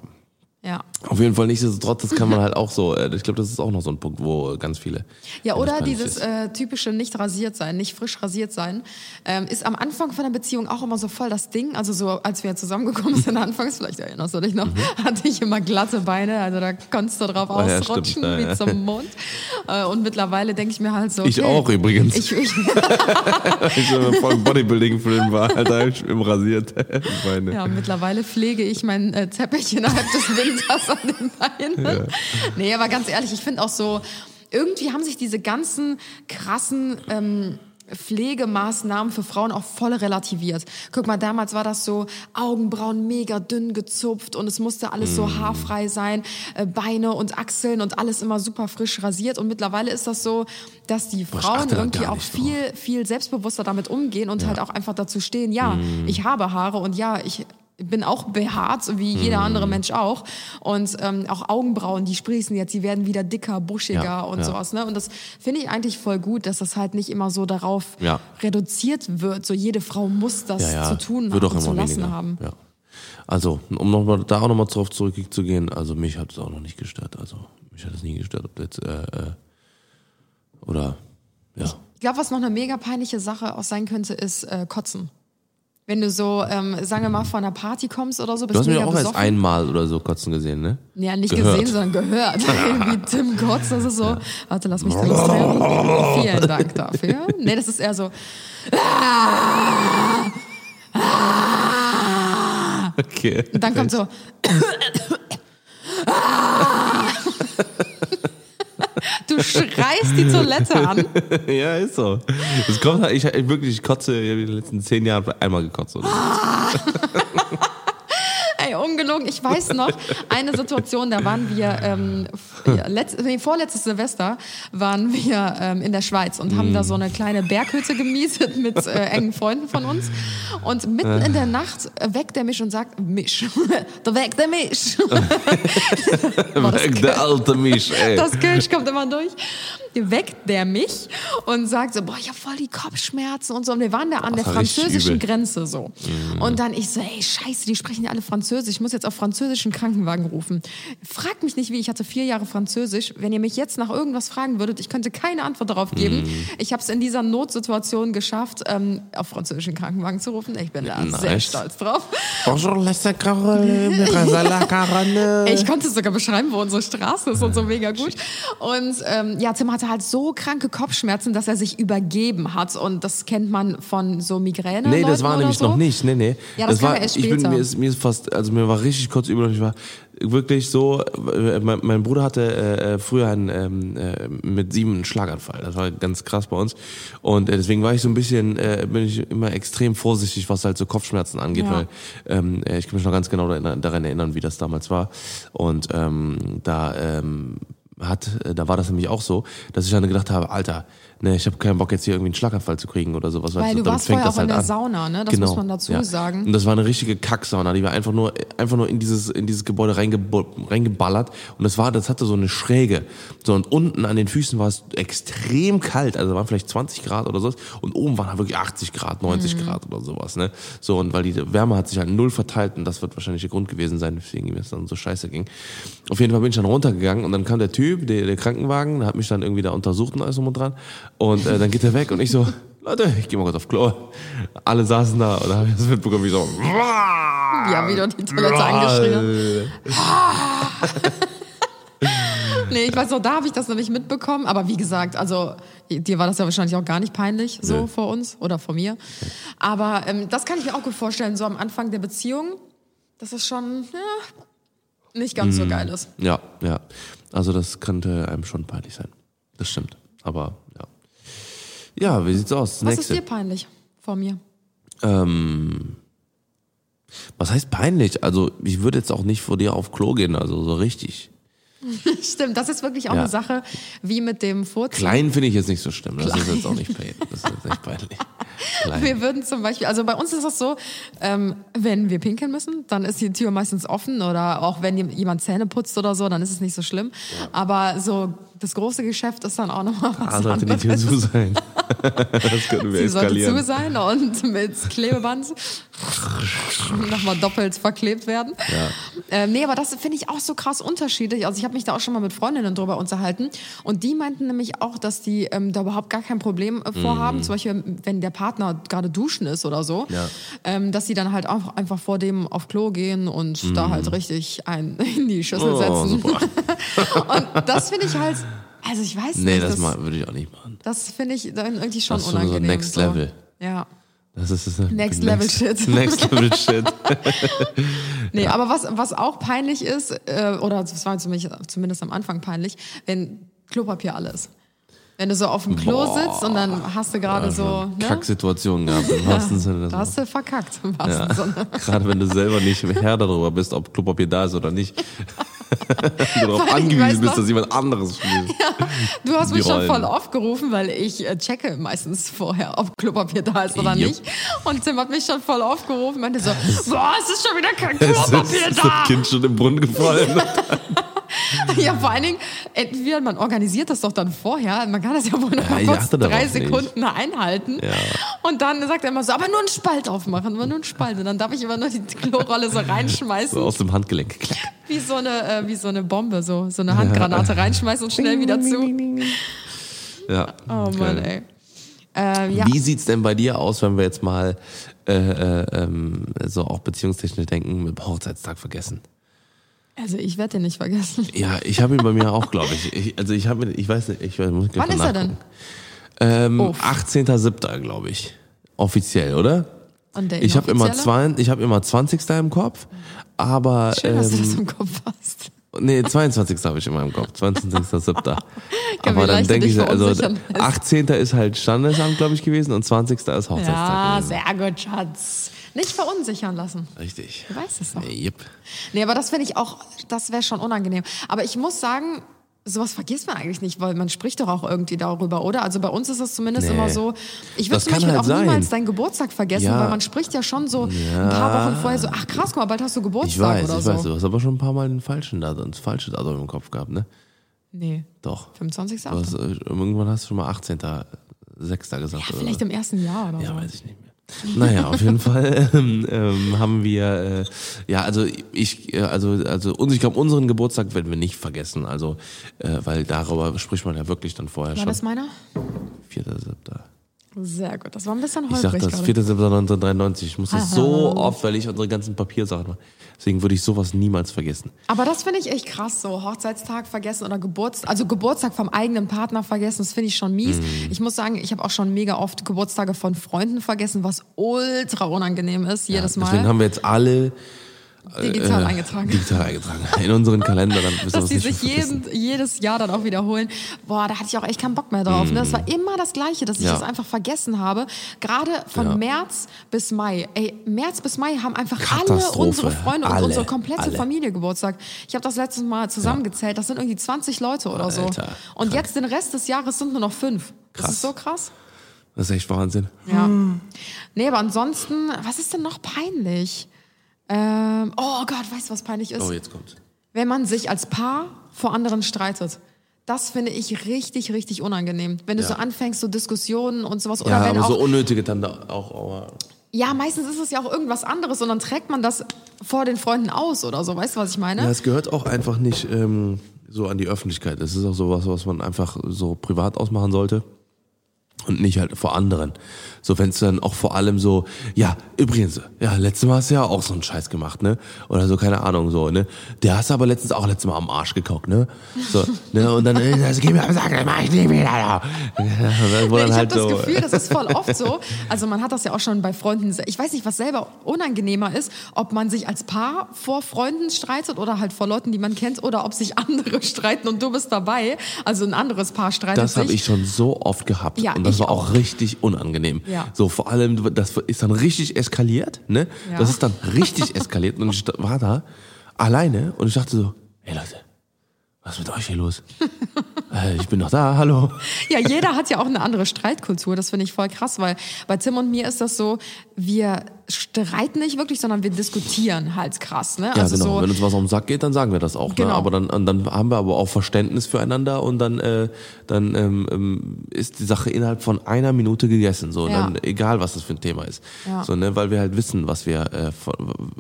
Ja. Auf jeden Fall nichtsdestotrotz, das kann man halt auch so, äh, ich glaube, das ist auch noch so ein Punkt, wo ganz viele. Ja, oder dieses äh, typische nicht rasiert sein, nicht frisch rasiert sein, ähm, ist am Anfang von der Beziehung auch immer so voll das Ding. Also so, als wir zusammengekommen sind anfangs, vielleicht erinnerst du dich noch, hatte ich immer glatte Beine, also da konntest du drauf Mhm. Ah, ja, ausrutschen stimmt, wie ja. zum Mond. Äh, und mittlerweile denke ich mir halt so, Ich okay, auch übrigens. Ich, ich, Ich bin voll Bodybuilding-Film war, Alter, ich bin rasiert. Meine. Ja, mittlerweile pflege ich meinen äh, Teppich innerhalb des Winters an den Beinen. Nee, aber ganz ehrlich, ich finde auch so, irgendwie haben sich diese ganzen krassen ähm, Pflegemaßnahmen für Frauen auch voll relativiert. Guck mal, damals war das so Augenbrauen mega dünn gezupft und es musste alles so haarfrei sein, äh, Beine und Achseln und alles immer super frisch rasiert. Und mittlerweile ist das so, dass die Frauen irgendwie auch viel, viel selbstbewusster damit umgehen und halt auch einfach dazu stehen, ja, Mhm. ich habe Haare und ja, ich bin auch behaart, so wie jeder Mhm. andere Mensch auch. Und ähm, auch Augenbrauen, die sprießen jetzt, die werden wieder dicker, buschiger Ja, und ja. sowas. Ne? Und das finde ich eigentlich voll gut, dass das halt nicht immer so darauf Ja. reduziert wird. So jede Frau muss das zu tun wird haben, zu lassen weniger. haben. Ja. Also, um noch mal, da auch nochmal drauf zurückzugehen, also mich hat es auch noch nicht gestört. Also, mich hat es nie gestört, ob jetzt, äh, äh, oder, ja. Ich glaube, was noch eine mega peinliche Sache auch sein könnte, ist äh, Kotzen. Wenn du so, ähm, sagen wir mal, von einer Party kommst oder so, bist Du hast mich auch erst besoffen. einmal oder so kotzen gesehen, ne? Ja, nicht Gehört. gesehen, sondern gehört. Wie Tim Kotz, das ist so. Warte, lass mich demonstrieren. Vielen Dank dafür. Nee, das ist eher so. Okay. Und dann kommt so. Du schreist die Toilette an. ja, ist so. Es kommt halt, ich, ich wirklich, ich kotze ich in den letzten zehn Jahren einmal gekotzt. Oder? Ungelogen. Ich weiß noch, eine Situation, da waren wir, ähm, letzt, nee, vorletztes Silvester waren wir ähm, in der Schweiz und haben da so eine kleine Berghütte gemietet mit äh, engen Freunden von uns. Und mitten in der Nacht äh, weckt er mich und sagt, Misch. da weckt er mich. Das Der alte Misch, ey. Das Kölsch kommt immer durch. Weckt der mich und sagt so, boah, ich habe voll die Kopfschmerzen und so. Und wir waren da an der war richtig französischen. Grenze so. Und dann ich so, ey, scheiße, die sprechen ja alle Französisch. Ich muss jetzt auf französischen Krankenwagen rufen. Fragt mich nicht wie, ich hatte vier Jahre Französisch. Wenn ihr mich jetzt nach irgendwas fragen würdet, ich könnte keine Antwort darauf geben. Ich habe es in dieser Notsituation geschafft, ähm, auf französischen Krankenwagen zu rufen. Ich bin da sehr Nice. stolz drauf. Bonjour. Ich konnte es sogar beschreiben, wo unsere Straße ist und so mega gut. Und ähm, ja, Tim hatte halt so kranke Kopfschmerzen, dass er sich übergeben hat und das kennt man von so Migräne. Nee, das war nämlich so. noch nicht. Nee, nee. Ja, das kam war, ja erst ich bin, später. mir, ist, mir ist fast, also mir war richtig kurz übel und ich war wirklich so, äh, mein, mein Bruder hatte äh, früher einen, ähm, äh, mit sieben einen Schlaganfall. Das war ganz krass bei uns. Und äh, deswegen war ich so ein bisschen, äh, bin ich immer extrem vorsichtig, was halt so Kopfschmerzen angeht, Ja. weil ähm, äh, ich kann mich noch ganz genau daran daran erinnern, wie das damals war. Und ähm, da ähm, hat, äh, da war das nämlich auch so, dass ich dann gedacht habe, Alter, ne, ich habe keinen Bock jetzt hier irgendwie einen Schlaganfall zu kriegen oder sowas. Weil weißt du damit warst vorher fängt auch in der an. Sauna, ne? Das Genau, muss man dazu ja. sagen. Und das war eine richtige Kacksauna, die war einfach nur, einfach nur in dieses, in dieses Gebäude reingeballert. Und das war, das hatte so eine Schräge. So, und unten an den Füßen war es extrem kalt. Also, waren vielleicht 20 Grad oder so. Und oben waren da wirklich 80 Grad, 90 Mhm. Grad oder sowas, ne? So, und weil die Wärme hat sich halt null verteilt. Und das wird wahrscheinlich der Grund gewesen sein, weswegen mir das dann so scheiße ging. Auf jeden Fall bin ich dann runtergegangen und dann kam der Typ, der, der Krankenwagen, der hat mich dann irgendwie da untersucht und alles drum und dran. Und äh, dann geht er weg und ich so, Leute, ich gehe mal kurz auf Klo. Alle saßen da und da habe ich das mitbekommen, wie so, Ja, wie du die Toilette angeschrien. Nee, ich weiß noch, da habe ich das nämlich mitbekommen. Aber wie gesagt, also dir war das ja wahrscheinlich auch gar nicht peinlich, so Nö. vor uns oder vor mir. Aber ähm, das kann ich mir auch gut vorstellen, so am Anfang der Beziehung, dass es schon ja, nicht ganz Mhm. so geil ist. Ja, ja. Also das könnte einem schon peinlich sein. Das stimmt. Aber ja. Wie sieht's aus? Das Was nächste. ist dir peinlich vor mir? Ähm, was heißt peinlich? Also ich würde jetzt auch nicht vor dir auf Klo gehen, also so richtig. Stimmt, das ist wirklich auch Ja. eine Sache wie mit dem Furzen. Klein finde ich jetzt nicht so schlimm. Das ist jetzt auch nicht peinlich. Das ist jetzt nicht peinlich. Klein. Wir würden zum Beispiel, also bei uns ist das so, ähm, wenn wir pinkeln müssen, dann ist die Tür meistens offen oder auch wenn jemand Zähne putzt oder so, dann ist es nicht so schlimm. Aber so das große Geschäft ist dann auch nochmal was Ah, sollte die Tür anderes. zu sein. das könnten wir Sie sollte zu eskalieren. sein und mit Klebeband nochmal doppelt verklebt werden. Ja. Ähm, nee, aber das finde ich auch so krass unterschiedlich. Also ich habe mich da auch schon mal mit Freundinnen drüber unterhalten und die meinten nämlich auch, dass die ähm, da überhaupt gar kein Problem äh, vorhaben. Zum Beispiel, wenn der Partner gerade duschen ist oder so. Ja. ähm, dass sie dann halt auch einfach vor dem auf Klo gehen und da halt richtig ein in die Schüssel. Oh, setzen. Und das finde ich halt, also ich weiß Nee, nicht. das mal, würde ich auch nicht machen. Das finde ich dann irgendwie schon Das ist schon so unangenehm. next level. Ja. Das ist das Next Level Shit. Next Level Shit. Nee, aber was, was auch peinlich ist, äh, oder das war zumindest, zumindest am Anfang peinlich, wenn Klopapier alle ist. Wenn du so auf dem Klo Boah. sitzt und dann hast du gerade so, ne? Kacksituation gehabt, im wahrsten Sinne Da hast du verkackt, im wahrsten Ja. Sinne. Gerade wenn du selber nicht Herr darüber bist, ob Klopapier da ist oder nicht. du darauf angewiesen bist, dass jemand anderes spielt. Du hast mich schon voll aufgerufen, weil ich äh, checke meistens vorher, ob Klopapier da ist oder Jupp. nicht. Und Tim hat mich schon voll aufgerufen, meinte so, boah, es ist schon wieder kein Klopapier ist da. das Kind schon im Brunnen gefallen. Ja, vor allen Dingen, entweder man organisiert das doch dann vorher, man kann das ja wohl noch Ja, mal kurz drei nicht. Sekunden einhalten. Ja. Und dann sagt er immer so, aber nur einen Spalt aufmachen, nur einen Spalt. Und dann darf ich immer nur die Klorolle so reinschmeißen, So aus dem Handgelenk. Klack. wie so eine, äh, wie so eine Bombe, so, so eine Handgranate reinschmeißen und schnell wieder zu. Ja. Oh Mann, ey. Ähm, ja, Wie sieht's denn bei dir aus, wenn wir jetzt mal äh, äh, ähm, so auch beziehungstechnisch denken, mit Hochzeitstag vergessen? Also ich werde den nicht vergessen. Ja, ich habe ihn bei mir auch, glaube ich. ich. Also ich habe, ich weiß nicht, ich muss Wann ist er denn? Ähm, Uff. 18.07. glaube ich. Offiziell, oder? Und der Ich habe immer, zwei, ich immer 20. im Kopf, aber Schön, dass du das ähm, im Kopf hast. nee, 22. habe ich immer im Kopf, 22.07. wie aber dann denke ich, also verunsichern lässt. 18. ist halt Standesamt, glaube ich, gewesen und 20. ist Hochzeitstag Ja, gewesen. sehr gut, Schatz. Nicht verunsichern lassen. Richtig. Du weißt es doch. Yep. Nee, aber das finde ich auch, das wäre schon unangenehm. Aber ich muss sagen, sowas vergisst man eigentlich nicht, weil man spricht doch auch irgendwie darüber, oder? Also bei uns ist es zumindest Nee. immer so. Ich würde zum Beispiel halt auch sein. niemals deinen Geburtstag vergessen, Ja. weil man spricht ja schon so ein paar Wochen vorher so, ach krass, guck mal, bald hast du Geburtstag Ich weiß, oder ich so. weiß, du hast aber schon ein paar Mal den falschen Datum, das falsche Datum im Kopf gehabt, ne? Nee, Doch. 25. Du hast, äh, irgendwann hast du schon mal 18.06. gesagt. oder Vielleicht so. im ersten Jahr oder Ja, so. weiß ich nicht mehr. Naja, auf jeden Fall ähm, ähm, haben wir, äh, ja, also ich, äh, also, also uns, ich glaube, unseren Geburtstag werden wir nicht vergessen, also, äh, weil darüber spricht man ja wirklich dann vorher War schon. das meiner? 4.7. Sehr gut. Das war ein bisschen Ich sag holprig das, gerade. 4.7.1993. Ich muss das so oft, weil ich unsere ganzen Papiersachen mache. Deswegen würde ich sowas niemals vergessen. Aber das finde ich echt krass, so Hochzeitstag vergessen oder Geburtstag, also Geburtstag vom eigenen Partner vergessen, das finde ich schon mies. Mhm. Ich muss sagen, ich habe auch schon mega oft Geburtstage von Freunden vergessen, was ultra unangenehm ist, jedes Mal. Deswegen haben wir jetzt alle digital äh, eingetragen. Digital eingetragen. In unseren Kalender, dann wir dass es die sich jeden, jedes Jahr dann auch wiederholen. Boah, da hatte ich auch echt keinen Bock mehr drauf. Ne? Das war immer das Gleiche, dass ich Ja. das einfach vergessen habe. Gerade von Ja. März bis Mai. Ey, März bis Mai haben einfach alle unsere Freunde und Alle. unsere komplette Alle. Familie Geburtstag. Ich habe das letztes Mal zusammengezählt. Das sind irgendwie 20 Leute oder so. Alter, Und jetzt den Rest des Jahres sind nur noch fünf. Das Krass. ist so krass. Das ist echt Wahnsinn. Ja. Nee, aber ansonsten, was ist denn noch peinlich? Ähm, oh Gott, weißt du, was peinlich ist? Oh, jetzt kommt's. wenn man sich als Paar vor anderen streitet. Das finde ich richtig, richtig unangenehm. Wenn du Ja. so anfängst, so Diskussionen und sowas. Oder Ja, wenn aber auch, so unnötige dann da auch. Aber ja, meistens ist es ja auch irgendwas anderes und dann trägt man das vor den Freunden aus oder so. Weißt du, was ich meine? ja, es gehört auch einfach nicht ähm, so an die Öffentlichkeit. Es ist auch sowas, was man einfach so privat ausmachen sollte. Und nicht halt vor anderen. So, wenn es dann auch vor allem so, ja, übrigens, ja, letztes Mal hast du ja auch so einen Scheiß gemacht, ne? Oder so, keine Ahnung, so, ne? Der hast du aber letztens auch letztes Mal am Arsch geguckt, ne? So, ne? Und dann, äh, das geh mir am Sack, das mach ich nie wieder. Wo Nee, dann ich habe halt das so, Gefühl, das ist voll oft so. Also man hat das ja auch schon bei Freunden. Ich weiß nicht, was selber unangenehmer ist, ob man sich als Paar vor Freunden streitet oder halt vor Leuten, die man kennt, oder ob sich andere streiten und du bist dabei. Also ein anderes Paar streitet Das sich. habe ich schon so oft gehabt. Ja, und das ich war auch auch. richtig unangenehm. Ja. So, vor allem, das ist dann richtig eskaliert, ne? Ja. Das ist dann richtig eskaliert. Und ich war da alleine und ich dachte so, hey Leute, was ist mit euch hier los? äh, ich bin noch da, hallo. Ja, jeder hat ja auch eine andere Streitkultur. Das finde ich voll krass, weil bei Tim und mir ist das so, wir streiten nicht wirklich, sondern wir diskutieren halt krass. Ne? Ja, also genau. so, Wenn uns was auf den Sack geht, dann sagen wir das auch. Ne? Genau. Aber dann, dann haben wir aber auch Verständnis füreinander und dann, äh, dann ähm, ähm, ist die Sache innerhalb von einer Minute gegessen. So, Ja. dann, egal was das für ein Thema ist. Ja. So, ne? Weil wir halt wissen, was wir, äh,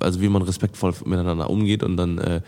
also wie man respektvoll miteinander umgeht und dann äh,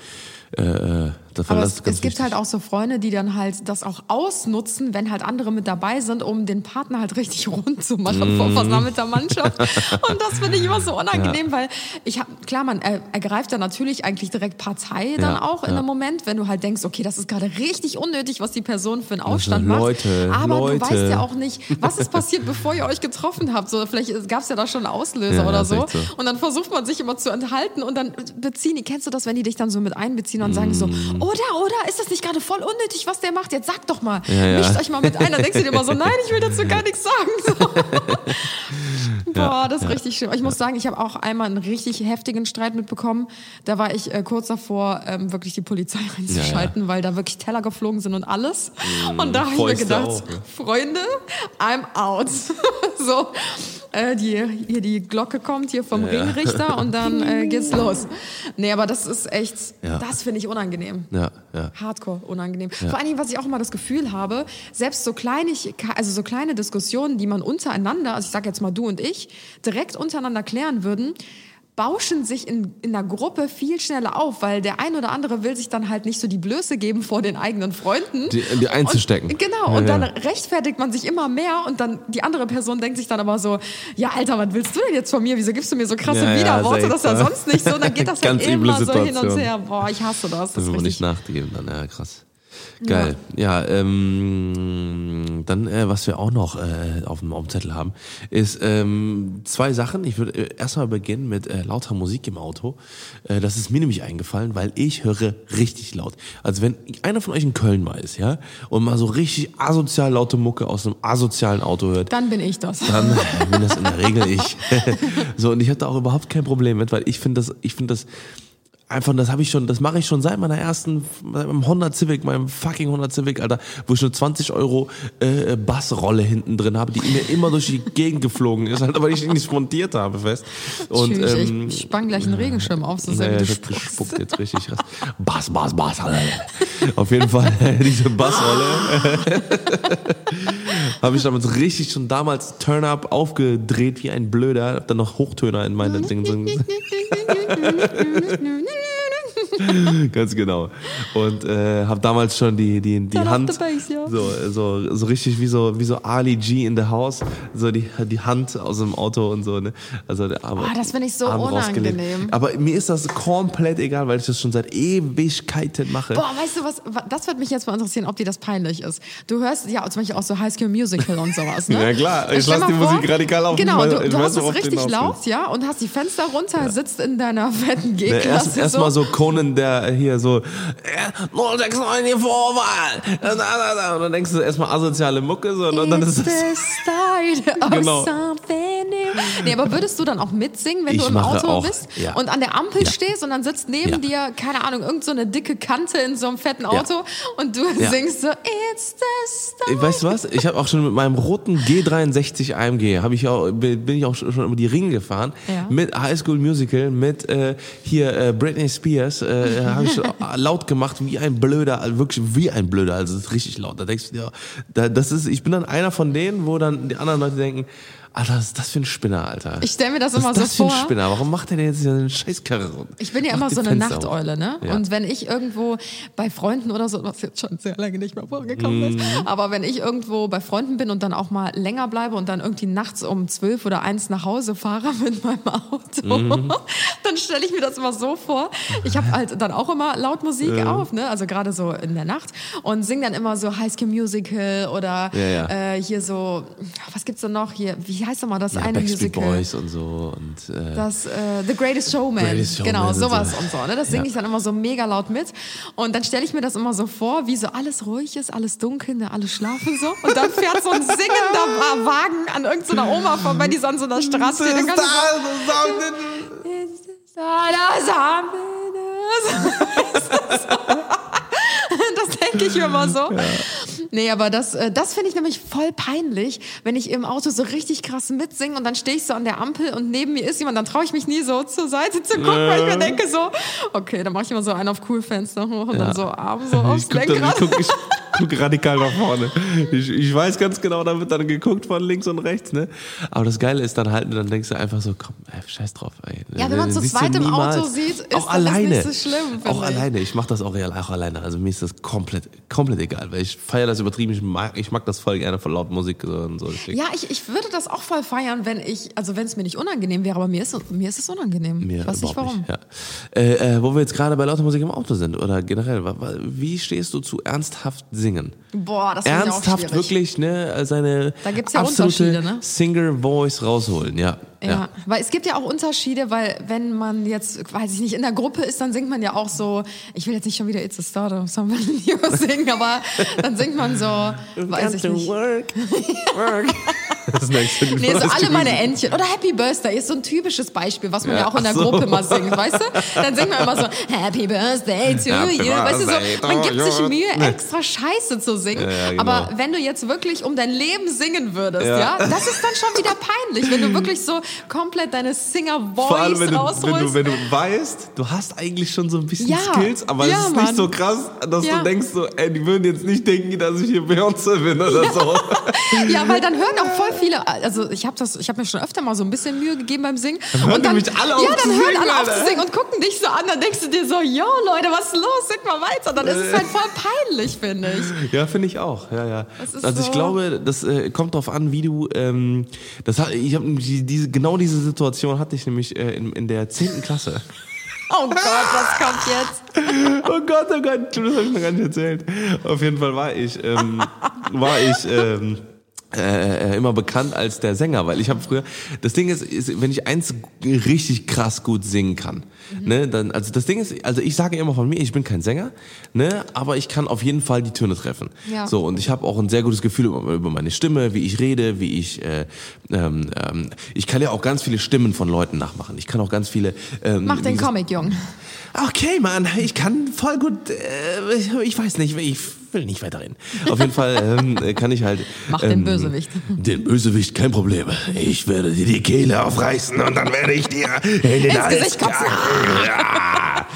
äh, äh, das, aber es, es gibt wichtig. halt auch so Freunde, die dann halt das auch ausnutzen, wenn halt andere mit dabei sind, um den Partner halt richtig rund zu machen Mhm. vor versammelter Mannschaft. Und das finde ich immer so unangenehm, weil ich habe, klar, man er, ergreift dann natürlich eigentlich direkt Partei dann Ja, auch in ja. einem Moment, wenn du halt denkst, okay, das ist gerade richtig unnötig, was die Person für einen Also, Aufstand Leute, macht. Aber Leute. du weißt ja auch nicht, was ist passiert, bevor ihr euch getroffen habt. So, vielleicht gab es ja da schon einen Auslöser Ja, ja, oder so. so. Und dann versucht man sich immer zu enthalten und dann beziehen kennst du das, wenn die dich dann so mit einbeziehen und sagen so, Mm. Oder, oder, ist das nicht gerade voll unnötig, was der macht? Jetzt sag doch mal, Ja, ja. mischt euch mal mit ein. Dann denkst du dir immer so, nein, ich will dazu gar nichts sagen. So. Boah, das ist richtig schlimm. Ich muss sagen, ich habe auch einmal einen richtig heftigen Streit mitbekommen. Da war ich äh, kurz davor, ähm, wirklich die Polizei einzuschalten, weil da wirklich Teller geflogen sind und alles. und da habe ich mir gedacht, auch, ne? Freunde, I'm out. so, äh, die, hier die Glocke kommt hier vom. Ringrichter und dann äh, geht's los. Nee, aber das ist echt, das finde ich unangenehm. Ja, ja. Hardcore unangenehm. Vor allen Dingen, was ich auch immer das Gefühl habe, selbst so kleine, also so kleine Diskussionen, die man untereinander, also ich sage jetzt mal du und ich, direkt untereinander klären würden, bauschen sich in, in einer Gruppe viel schneller auf, weil der ein oder andere will sich dann halt nicht so die Blöße geben vor den eigenen Freunden. Die- die einzustecken. Und, genau, Ja, und dann ja. rechtfertigt man sich immer mehr und dann die andere Person denkt sich dann aber so, ja Alter, was willst du denn jetzt von mir? Wieso gibst du mir so krasse Ja, ja, Widerworte? sehr das ist ja sonst nicht so. Und dann geht das halt immer so hin und Situation. her. Boah, ich hasse das. Das Das ist man nicht richtig. nachgeben dann, ja krass. Geil. Ja, ähm, dann, äh, was wir auch noch äh, auf, dem, auf dem Zettel haben, ist ähm, zwei Sachen. Ich würde äh, erstmal beginnen mit äh, lauter Musik im Auto. Äh, das ist mir nämlich eingefallen, weil ich höre richtig laut. Also wenn einer von euch in Köln mal ist, ja, und mal so richtig asozial laute Mucke aus einem asozialen Auto hört, Dann bin ich das. dann äh, bin das in der Regel ich. so und ich habe da auch überhaupt kein Problem mit, weil ich finde das, ich finde das einfach, das habe ich schon, das mache ich schon seit meiner ersten, meinem Honda Civic, meinem fucking Honda Civic, Alter, wo ich nur 20 Euro äh, Bassrolle hinten drin habe, die mir immer durch die Gegend geflogen ist, halt, weil ich die nicht montiert habe fest. Und Tschüss, ähm, ich spann gleich einen Regenschirm auf, so sehr naja, ich hab gespuckt jetzt richtig. Bass, Bass, Bass. Alter. Auf jeden Fall diese Bassrolle habe ich damals richtig schon damals Turn-Up aufgedreht wie ein Blöder. Hab dann noch Hochtöner in meine Dinge. Ganz genau. Und äh, habe damals schon die die die Turn Hand bass, ja. so so so richtig wie so wie so Ali G in the House, so die die Hand aus dem Auto und so, ne? Also der Arm, Ah, das finde ich so Arm rausgelegt. unangenehm. Aber mir ist das komplett egal, weil ich das schon seit Ewigkeiten mache. Boah, weißt du was, wa- das würde mich jetzt mal interessieren, ob dir das peinlich ist. Du hörst ja zum Beispiel auch so High School Musical und sowas, ne? Ja, klar. Ich Stell lass mal die Musik radikal auf. Genau, du, du hast es richtig laut, ja, und hast die Fenster runter, sitzt in deiner fetten Ne, G-Klasse erst mal so Conan, der hier so äh, 069 die Vorwahl. Da, da, da. Und dann denkst du erstmal asoziale Mucke so, und dann ist es. Genau. something new. Nee, aber würdest du dann auch mitsingen, wenn Ich du im Auto auch, bist ja. und an der Ampel Ja. stehst und dann sitzt neben Ja. dir, keine Ahnung, irgend so eine dicke Kante in so einem fetten. Auto und du singst so It's the start. Weißt du was? Ich habe auch schon mit meinem roten G63 AMG habe ich auch bin ich auch schon über die Ringe gefahren mit High School Musical mit äh, hier äh, Britney Spears äh, habe ich schon laut gemacht wie ein blöder also wirklich wie ein blöder also das ist richtig laut da denkst du dir da, das ist ich bin dann einer von denen wo dann die anderen Leute denken Alter, was ist das für ein Spinner, Alter? Ich stell mir das was immer ist das so für ein vor. Spinner? Warum macht der denn jetzt eine Scheißkarre runter? Ich bin ja Mach immer so eine Fenster. Nachteule, ne? Ja. Und wenn ich irgendwo bei Freunden oder so, was jetzt schon sehr lange nicht mehr vorgekommen Mhm. ist, aber wenn ich irgendwo bei Freunden bin und dann auch mal länger bleibe und dann irgendwie nachts um zwölf oder eins nach Hause fahre mit meinem Auto, Mhm. dann stelle ich mir das immer so vor. Ich habe halt dann auch immer laut Musik auf, ne? Also gerade so in der Nacht und singe dann immer so High School Musical oder Ja, ja. Äh, hier so, was gibt's denn noch hier? Wie heißt doch mal das Ja, eine Backstreet Musical? Boys und so und äh, Das äh, The Greatest Showman, Greatest Showman genau, und so. sowas und so. Ne? Das singe Ja. ich dann immer so mega laut mit. Und dann stelle ich mir das immer so vor, wie so alles ruhig ist, alles dunkel, ne, alle schlafen so. Und dann fährt so ein singender Wa- Wagen an irgendeiner Oma vorbei, die so an so einer Straße steht. Und kann so. Das denke ich mir immer so. Nee, aber das, äh, das finde ich nämlich voll peinlich, wenn ich im Auto so richtig krass mitsinge und dann stehe ich so an der Ampel und neben mir ist jemand, dann traue ich mich nie so zur Seite zu gucken, weil ich mir denke so, okay, dann mache ich immer so einen auf Cool-Fenster hoch und dann so Arm so aufs Ich guck, dann, ich, Lenkrad. guck, ich guck radikal nach vorne. Ich, ich weiß ganz genau, da wird dann geguckt von links und rechts, ne? Aber das Geile ist dann halt, dann denkst du einfach so, komm, ey, scheiß drauf. Ey. Ja, wenn man zu zweit im. Auto sieht, ist auch das alleine. nicht so schlimm, Auch ich. alleine. Ich mach das auch, real- auch alleine. Also mir ist das komplett, komplett egal, weil ich feiere das übertrieben. Ich mag, ich mag das voll gerne von laut Musik und so. Ja, ich, ich würde das auch voll feiern, wenn ich, also wenn es mir nicht unangenehm wäre, aber mir ist, mir ist es unangenehm. Mir ich weiß nicht warum. Ja. Äh, äh, wo wir jetzt gerade bei lauter Musik im Auto sind oder generell, wie stehst du zu ernsthaft singen? Boah, das finde ich auch Ernsthaft wirklich, ne, seine Da gibt's ja absolute ne? Singer-Voice rausholen, ja. Ja, weil es gibt ja auch Unterschiede, weil wenn man jetzt, weiß ich nicht, in der Gruppe ist, dann singt man ja auch so, ich will jetzt nicht schon wieder It's a Start of Somebody New singen, aber dann singt man so, weiß ich nicht. Work, work. das ist nächste Lied Nee, so alle meine. Entchen. Oder Happy Birthday ist so ein typisches Beispiel, was man ja, Ja, auch in der so. Gruppe mal singt, weißt du? Dann singt man immer so Happy Birthday to Happy you. Weißt du, so, man gibt sich. Mühe, extra Scheiße zu singen. Ja, genau. Aber wenn du jetzt wirklich um dein Leben singen würdest, ja. Ja. das ist dann schon wieder peinlich, wenn du wirklich so komplett deine Singer-Voice du, rausholst. wenn, du, wenn du weißt, du hast eigentlich schon so ein bisschen Skills, aber es ist Mann. nicht so krass, dass du denkst so, ey, die würden jetzt nicht denken, dass ich hier Beyoncé bin oder so. Ja, weil dann hören auch voll viele, also ich habe das, ich habe mir schon öfter mal so ein bisschen Mühe gegeben beim Singen. hören und dann, nämlich alle auf ja, dann hören singen, alle auf zu singen und gucken dich so an, dann denkst du dir so, yo Leute, was ist los? Sing mal weiter. Dann ist es halt voll peinlich, finde ich. Ja, finde ich auch. Ja, ja. Also ich so- glaube, das äh, kommt darauf an, wie du. Ähm, das hat, ich habe die, diese genau diese Situation hatte ich nämlich äh, in, in der 10. Klasse. Oh Gott, was kommt jetzt? Oh Gott, oh Gott, das habe ich noch gar nicht erzählt. Auf jeden Fall war ich, ähm, war ich ähm, äh, äh, immer bekannt als der Sänger, weil ich habe früher. Das Ding ist, ist, wenn ich eins richtig krass gut singen kann, ne, dann also das Ding ist, also ich sage immer von mir, ich bin kein Sänger, ne, aber ich kann auf jeden Fall die Töne treffen. Ja. So und ich habe auch ein sehr gutes Gefühl über, über meine Stimme, wie ich rede, wie ich, äh, ähm, ähm, ich kann ja auch ganz viele Stimmen von Leuten nachmachen. Ich kann auch ganz viele. Ähm, Mach den Comic, Jung. Okay, Mann, ich kann voll gut, äh, ich, ich weiß nicht, ich will nicht weiterreden. Auf jeden Fall ähm, kann ich halt... Mach ähm, den Bösewicht. Den Bösewicht, kein Problem. Ich werde dir die Kehle aufreißen und dann werde ich dir in den Hals. Ja.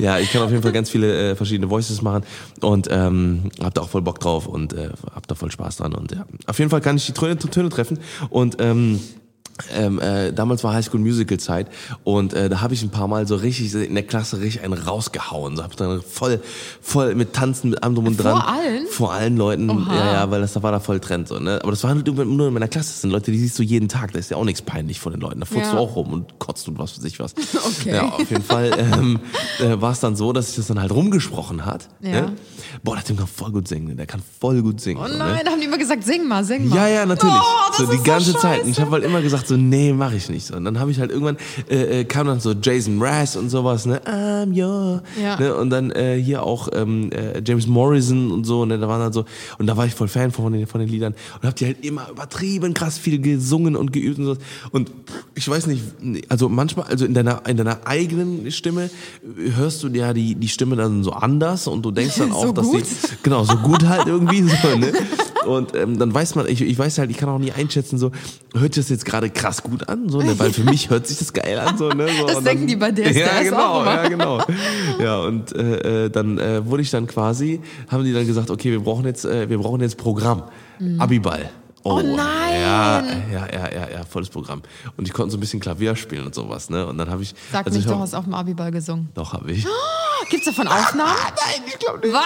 ja, ich kann auf jeden Fall ganz viele äh, verschiedene Voices machen und ähm, hab da auch voll Bock drauf und äh, hab da voll Spaß dran und ja. Auf jeden Fall kann ich die Töne, Töne treffen und ähm, ähm, äh, damals war Highschool Musical Zeit und äh, da habe ich ein paar Mal so richtig in der Klasse richtig einen rausgehauen. So habe dann voll, voll mit Tanzen, mit allem drum und dran. Vor allen? Vor allen Leuten. Oha. Ja, ja, weil das da war da voll Trend so. Ne? Aber das war halt nur in meiner Klasse. Das sind Leute, die siehst du jeden Tag. Da ist ja auch nichts peinlich von den Leuten. Da furzt Ja. du auch rum und kotzt und was weiß ich was. Okay. Ja, auf jeden Fall ähm, äh, war es dann so, dass sich das dann halt rumgesprochen hat. Ja. Ne? Boah, der Typ kann voll gut singen. Der kann voll gut singen. Oh so, ne? nein, da haben die immer gesagt, sing mal, sing mal. Ja, ja, natürlich. Oh, so die ganze so Zeit. Und ich habe halt immer gesagt so, nee, mache ich nicht so. Und dann habe ich halt irgendwann äh, äh, kam dann so Jason Mraz und sowas, ne, I'm your, Ja. ne, und dann äh, hier auch ähm, äh, James Morrison und so, ne, da waren dann so und da war ich voll Fan von den von den Liedern und hab die halt immer übertrieben krass viel gesungen und geübt und so. Und ich weiß nicht, also manchmal, also in deiner in deiner eigenen Stimme hörst du ja die die Stimme dann so anders und du denkst dann auch, So dass gut? die genau so gut halt irgendwie so, ne? Und ähm, dann weiß man, ich, ich weiß halt, ich kann auch nie einschätzen, so, hört das jetzt gerade krass gut an, so, ne? Weil für mich hört sich das geil an, so, ne? So, Das denken die bei DSDS ja, genau. Ja, genau. Ja, und äh, äh, dann äh, wurde ich dann quasi, haben die dann gesagt, okay, wir brauchen jetzt, äh, wir brauchen jetzt Programm. Abiball. Oh nein! Ja, ja, ja, ja, ja, volles Programm. Und ich konnte so ein bisschen Klavier spielen und sowas, ne? Und dann habe ich. Sag also nicht, ich du hab- hast auf dem Abiball gesungen. Doch, habe ich. Gibt's davon Aufnahmen? Nein, ich glaube nicht. Was?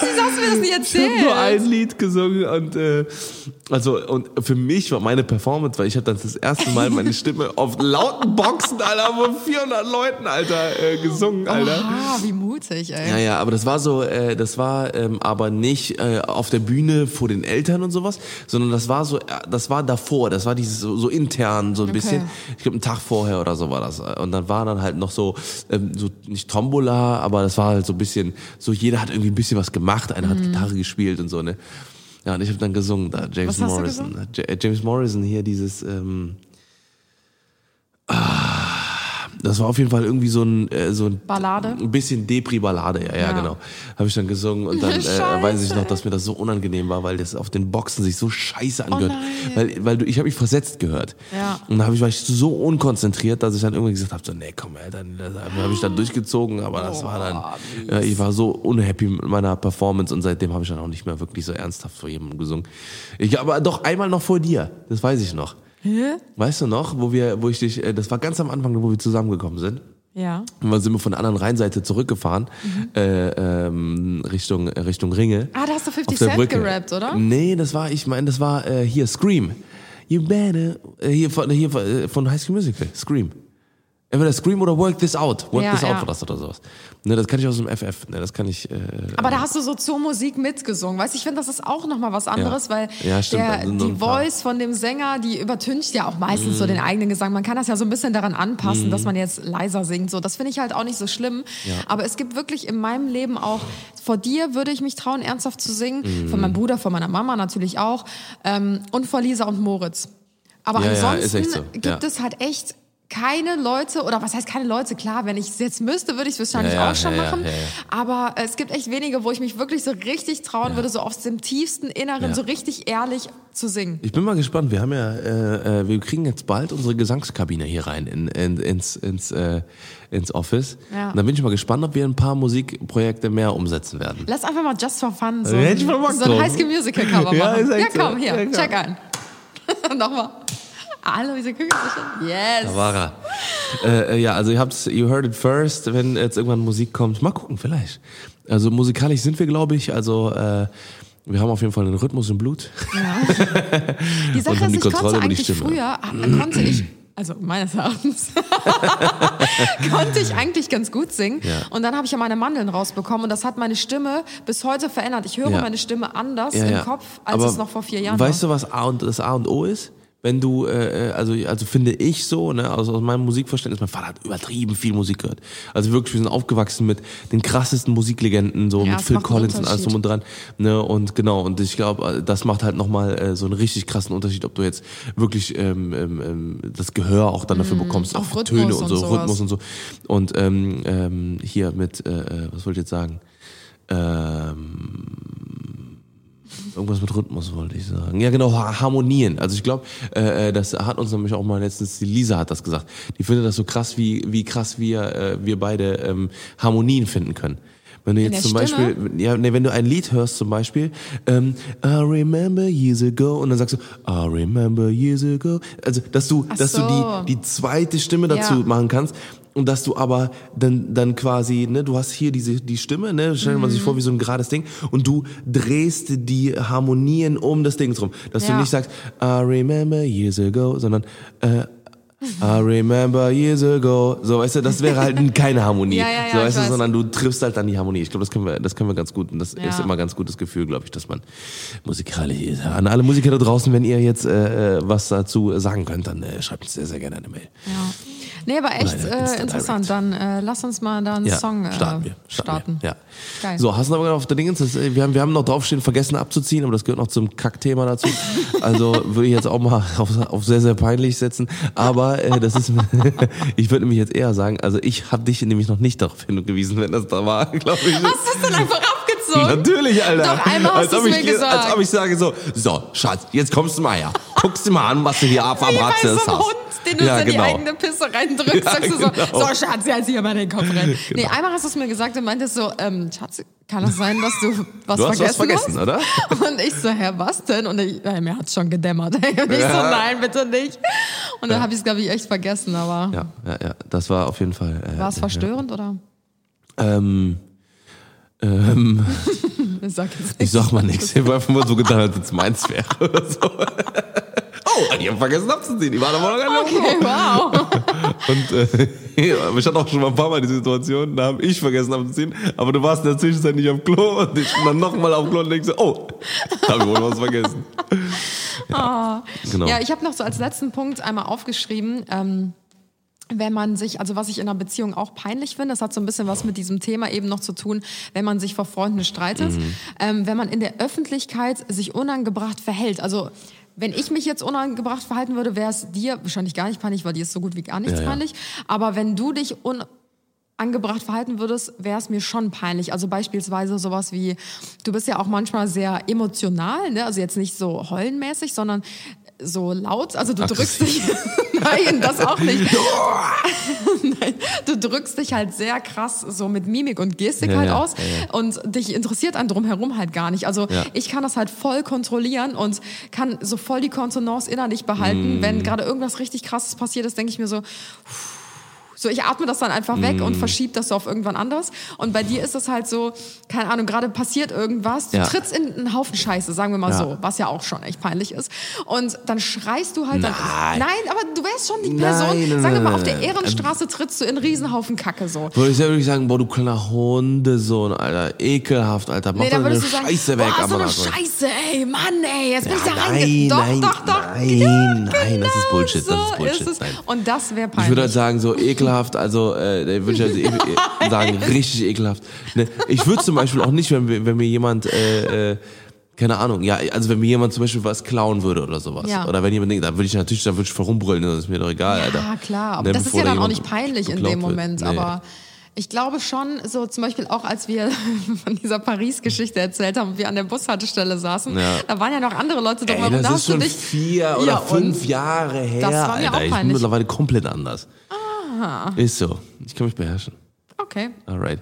Wieso hast du mir das nicht Ich habe nur erzählt? ein Lied gesungen und äh, also und für mich war meine Performance, weil ich habe dann das erste Mal meine Stimme auf lauten Boxen, Alter, vor 400 Leuten, Alter, äh, gesungen, Alter. Ah, wie mutig, ey. Ja, ja, aber das war so, äh, das war ähm, aber nicht äh, auf der Bühne vor den Eltern und sowas, sondern das war so, äh, das war davor, das war dieses so, so intern so ein Okay. bisschen. Ich glaube, einen Tag vorher oder so war das. Und dann war dann halt noch so, ähm, so nicht Tombola, aber das war halt so ein bisschen, so jeder hat irgendwie ein bisschen was gemacht, einer Mhm. hat Gitarre gespielt und so ne. Ja, und ich habe dann gesungen da, James Was Morrison. James Morrison hier dieses. Ähm, ah, das war auf jeden Fall irgendwie so ein, äh, so ein Ballade? ein bisschen Depri-Ballade, ja, ja, Ja. genau. Habe ich dann gesungen und dann äh, weiß ich noch, dass mir das so unangenehm war, weil das auf den Boxen sich so scheiße angehört. nein. weil, weil du, ich habe mich versetzt gehört. Ja. Und dann hab ich, war ich so unkonzentriert, dass ich dann irgendwie gesagt habe, so, nee, komm, Alter, das habe ich dann durchgezogen, aber das war dann, ja, ich war so unhappy mit meiner Performance und seitdem habe ich dann auch nicht mehr wirklich so ernsthaft vor jemandem gesungen. Ich aber doch einmal noch vor dir, das weiß ich noch. Hä? Weißt du noch, wo wir, wo ich dich, äh, das war ganz am Anfang, wo wir zusammengekommen sind. Ja. Und dann sind wir von der anderen Rheinseite zurückgefahren, Mhm. äh, ähm, Richtung, Richtung Ringe. Ah, da hast du 50 Auf der Cent gerappt, oder? Nee, das war, ich meine, das war äh, hier Scream. You better, äh, hier, von, hier von, äh, von High School Musical, Scream. Entweder Scream oder Work This Out. Work Ja, This Out ja. war das oder sowas. Ne, das kann ich aus dem FF. Ne, das kann ich. Äh, Aber da hast du so zur Musik mitgesungen. Weißt ich finde, das ist auch nochmal was anderes, Ja. weil Ja, der, die Voice von dem Sänger, die übertüncht ja auch meistens Mhm. so den eigenen Gesang. Man kann das ja so ein bisschen daran anpassen, dass man jetzt leiser singt. So, das finde ich halt auch nicht so schlimm. Aber es gibt wirklich in meinem Leben auch, vor dir würde ich mich trauen, ernsthaft zu singen. Mhm. Von meinem Bruder, von meiner Mama natürlich auch. Ähm, und vor Lisa und Moritz. Aber Ja, ja, ansonsten echt so, gibt ja. es halt echt keine Leute, oder was heißt keine Leute? Klar, wenn ich es jetzt müsste, würde ich es wahrscheinlich Ja, ja, auch schon ja, ja, machen. ja, ja. Aber es gibt echt wenige, wo ich mich wirklich so richtig trauen würde, so aus dem tiefsten Inneren, Ja. so richtig ehrlich zu singen. Ich bin mal gespannt. Wir haben ja, äh, äh, wir kriegen jetzt bald unsere Gesangskabine hier rein in, in, ins ins äh, ins Office. Ja. Und dann bin ich mal gespannt, ob wir ein paar Musikprojekte mehr umsetzen werden. Lass einfach mal just for fun so, Bock so ein drauf. Highschool Musical Cover Ja, machen. Ja, so. komm, hier, Ja, check ein. Nochmal. Hallo, diese Küche. Yes. Da war er. Äh, äh, ja, also ihr habt's, you heard it first, wenn jetzt irgendwann Musik kommt. Mal gucken, vielleicht. Also musikalisch sind wir, glaube ich. Also äh, wir haben auf jeden Fall einen Rhythmus im Blut. Die Sache ist, die ich Kontrolle konnte eigentlich früher, ah, konnte ich, also meines Erachtens, konnte ich eigentlich ganz gut singen. Ja. Und dann habe ich ja meine Mandeln rausbekommen und das hat meine Stimme bis heute verändert. Ich höre Ja. meine Stimme anders Ja, im ja. Kopf, als Aber es noch vor vier Jahren Weißt war. du, was A und, das A und O ist? Wenn du, äh, also, also finde ich so, ne, also aus meinem Musikverständnis, mein Vater hat übertrieben viel Musik gehört. Also wirklich, wir sind aufgewachsen mit den krassesten Musiklegenden, so Ja, mit Phil Collins und alles drum und dran. Ne, und genau, und ich glaube, das macht halt nochmal äh, so einen richtig krassen Unterschied, ob du jetzt wirklich ähm, ähm, ähm, das Gehör auch dann dafür bekommst, Mm, auch auch Töne und und so, sowas. Rhythmus und so. Und ähm, ähm, hier mit, äh, äh, was wollte ich jetzt sagen? Ähm, Irgendwas mit Rhythmus wollte ich sagen. Ja, genau, Ha- Harmonien. Also ich glaube, äh, äh, das hat uns nämlich auch mal letztens, die Lisa hat das gesagt. Die findet das so krass, wie, wie krass wir, äh, wir beide ähm, Harmonien finden können. Wenn du jetzt zum Stimme? Beispiel, ja, nee, wenn du ein Lied hörst zum Beispiel, ähm, I remember years ago und dann sagst du, I remember years ago. Also, dass du, Ach dass so. du die, die zweite Stimme dazu Ja. machen kannst und dass du aber dann, dann quasi, ne, du hast hier diese, die Stimme, ne, stellt man sich Mhm. vor wie so ein gerades Ding und du drehst die Harmonien um das Ding rum. Dass du Ja. nicht sagst, I remember years ago, sondern, äh, I remember years ago. So, weißt du, das wäre halt keine Harmonie. Ja, ja, ja, so, weißt du, weiß. sondern du triffst halt dann die Harmonie. Ich glaube, das können wir, das können wir ganz gut. Und das ist immer ein ganz gutes Gefühl, glaube ich, dass man musikalisch ist. An alle Musiker da draußen, wenn ihr jetzt äh, äh, was dazu sagen könnt, dann äh, schreibt uns sehr, sehr gerne eine Mail. Ja. Nee, aber echt äh, interessant. Dann äh, lass uns mal da einen Ja, Song äh, starten wir. starten. wir. Ja. Geil. So, hast du aber auf der Dingens, das, äh, wir haben, wir haben noch draufstehen, vergessen abzuziehen, aber das gehört noch zum Kackthema dazu. Also würde ich jetzt auch mal auf, auf sehr, sehr peinlich setzen. Aber äh, das ist, ich würde nämlich jetzt eher sagen, also ich habe dich nämlich noch nicht darauf hingewiesen, wenn das da war, glaube ich. Hast du es dann einfach abgezogen? Natürlich, Alter. Doch, einmal hast ich, mir gesagt. Als ob ich sage so, so, Schatz, jetzt kommst du mal her. Guckst du mal an, was du hier ab am Wie bei so hast. einem Hund, den du ja, so in genau. die eigene Pisse reindrückst, Ja, sagst du genau. so, so Schatz, jetzt hier mal den Kopf rein. Nee, Genau. einmal hast du es mir gesagt und meintest so, ähm, Schatz, kann das sein, dass du was Du hast was vergessen vergessen, hast? oder? Und ich so, hä, was denn? Und ich, äh, mir hat's schon gedämmert. Und ich so, Ja. nein, bitte nicht. Und dann habe ich es, glaube ich, echt vergessen, aber Ja, ja, ja, das war auf jeden Fall. Äh, war es verstörend oder? Ähm, ähm, Ich sag jetzt ich sag mal nichts. Ich habe einfach mal so getan, als es meins wäre oder so. Oh, ich habe vergessen abzuziehen. Die waren aber noch gar nicht Okay, wow. Und äh, ja, ich hatte auch schon mal ein paar Mal die Situation, da habe ich vergessen abzuziehen, aber du warst in der Zwischenzeit nicht auf Klo und ich bin dann nochmal auf Klo und denkst so, oh, da habe ich wohl was vergessen. Genau. Ja, ich habe noch so als letzten Punkt einmal aufgeschrieben, ähm, wenn man sich, also was ich in einer Beziehung auch peinlich finde, das hat so ein bisschen was mit diesem Thema eben noch zu tun, wenn man sich vor Freunden streitet, Mhm. ähm, wenn man in der Öffentlichkeit sich unangebracht verhält. Also wenn ich mich jetzt unangebracht verhalten würde, wäre es dir wahrscheinlich gar nicht peinlich, weil dir ist so gut wie gar nichts Ja, ja. peinlich. Aber wenn du dich un angebracht verhalten würdest, wäre es mir schon peinlich. Also beispielsweise sowas wie, du bist ja auch manchmal sehr emotional, ne? also jetzt nicht so heulenmäßig, sondern so laut, also du drückst dich, nein, das auch nicht. nein, du drückst dich halt sehr krass so mit Mimik und Gestik Ja, halt ja, aus ja, und dich interessiert an drumherum halt gar nicht. Also ich kann das halt voll kontrollieren und kann so voll die Kontenance innerlich Mm. behalten. Wenn gerade irgendwas richtig krasses passiert ist, denke ich mir so, so, ich atme das dann einfach weg Mm. und verschiebe das so auf irgendwann anders. Und bei dir ist es halt so, keine Ahnung, gerade passiert irgendwas, du Ja. trittst in einen Haufen Scheiße, sagen wir mal Ja. so, was ja auch schon echt peinlich ist. Und dann schreist du halt dann. Nein. Nein, aber du wärst schon die Nein, Person. nein, sagen wir mal, nein, auf der nein. Ehrenstraße trittst du in einen Riesenhaufen Kacke so. Würde ich ja wirklich sagen, boah, du kleiner Hundesohn, Alter. Ekelhaft, Alter. Mach Nee, dann eine würdest du sagen, Scheiße weg, boah, so eine das- Scheiße, ey, Mann, ey, jetzt bin ich Ja, da reinge... Doch, nein, doch, doch. nein, Ja, nein, das ist Bullshit, so das ist Bullshit, Ist nein. Und das wäre peinlich. Ich würde halt sagen, so ekelhaft, also äh, würde ich also e sagen, richtig ekelhaft. Ne? Ich würde zum Beispiel auch nicht, wenn, wenn mir jemand, äh, äh, keine Ahnung, ja, also wenn mir jemand zum Beispiel was klauen würde oder sowas. Ja. Oder wenn jemand denkt, dann würde ich natürlich, dann würde ich verumbrüllen, das ist mir doch egal, Alter. Ja, klar. Aber Ne, das ist ja da dann auch nicht peinlich in dem. Moment. Nee. Aber ich glaube schon, so zum Beispiel auch als wir von dieser Paris-Geschichte erzählt haben, wir an der Bushaltestelle saßen, Ja. da waren ja noch andere Leute drumherum. das da ist schon vier oder Ja, fünf? Jahre her, Das war mir Alter. auch ich bin peinlich. mittlerweile komplett anders. Ist so. Ich kann mich beherrschen. Okay. Alright.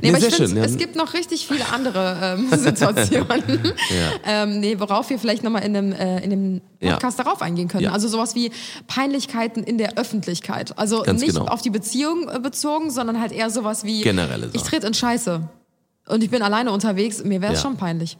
Nee, aber ich sehr finde, schön. Ja. es gibt noch richtig viele andere ähm, Situationen. ähm, nee, worauf wir vielleicht nochmal in dem, äh, in dem Ja. Podcast darauf eingehen können. Ja. Also sowas wie Peinlichkeiten in der Öffentlichkeit. Also Ganz nicht genau. auf die Beziehung äh, bezogen, sondern halt eher sowas wie Generelle ich Sachen. trete in Scheiße und ich bin alleine unterwegs, mir wäre es Ja. schon peinlich.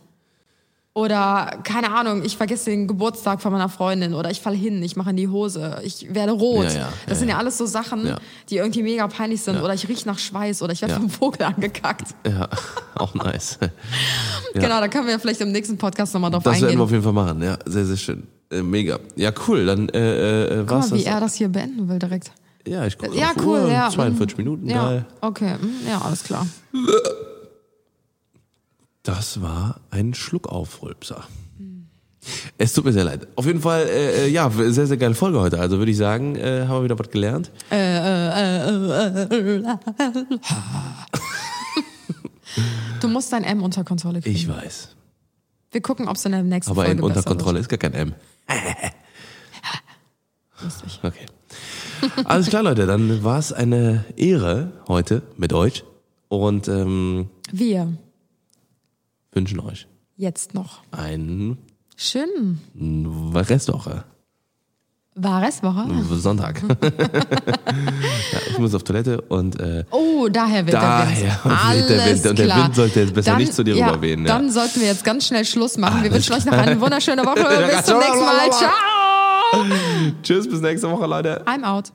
Oder, keine Ahnung, ich vergesse den Geburtstag von meiner Freundin oder ich falle hin, ich mache in die Hose, ich werde rot. Ja, ja, das ja, sind ja alles so Sachen, die irgendwie mega peinlich sind. Oder ich rieche nach Schweiß oder ich werde vom Vogel angekackt. ja, auch nice. Genau, da können wir vielleicht im nächsten Podcast nochmal drauf Das werden eingehen. wir auf jeden Fall machen, ja. Sehr, sehr schön. Äh, mega. Ja, cool. Dann äh, äh, Guck war's mal, wie das. er das hier beenden will direkt. Ja, ich gucke Ja, cool, Uhr. ja. 42 Minuten, Ja, geil. okay, hm, ja, alles klar. Das war ein Schluckaufrülpser. Es tut mir sehr leid. Auf jeden Fall, äh, äh, ja, sehr, sehr geile Folge heute. Also würde ich sagen, äh, haben wir wieder was gelernt. Du musst dein M unter Kontrolle kriegen. Ich weiß. Wir gucken, ob es in der nächsten Aber Folge in unter Kontrolle ist gar kein M. Wird. Lustig. Okay. Alles klar, Leute. Dann war es eine Ehre heute mit euch. Und ähm, Wir wünschen euch jetzt noch. eine Schön. Restwoche. War Restwoche? Sonntag. ja, ich muss auf Toilette und äh, Oh, daher wird Daher der Wind. weht der Alles Wind. Und der klar. Wind sollte jetzt besser nicht zu dir ja, rüberwehen, ja. Dann sollten wir jetzt ganz schnell Schluss machen. Wir Alles wünschen euch noch eine wunderschöne Woche. Bis zum nächsten Mal. Ciao. tschüss, bis nächste Woche, Leute. I'm out.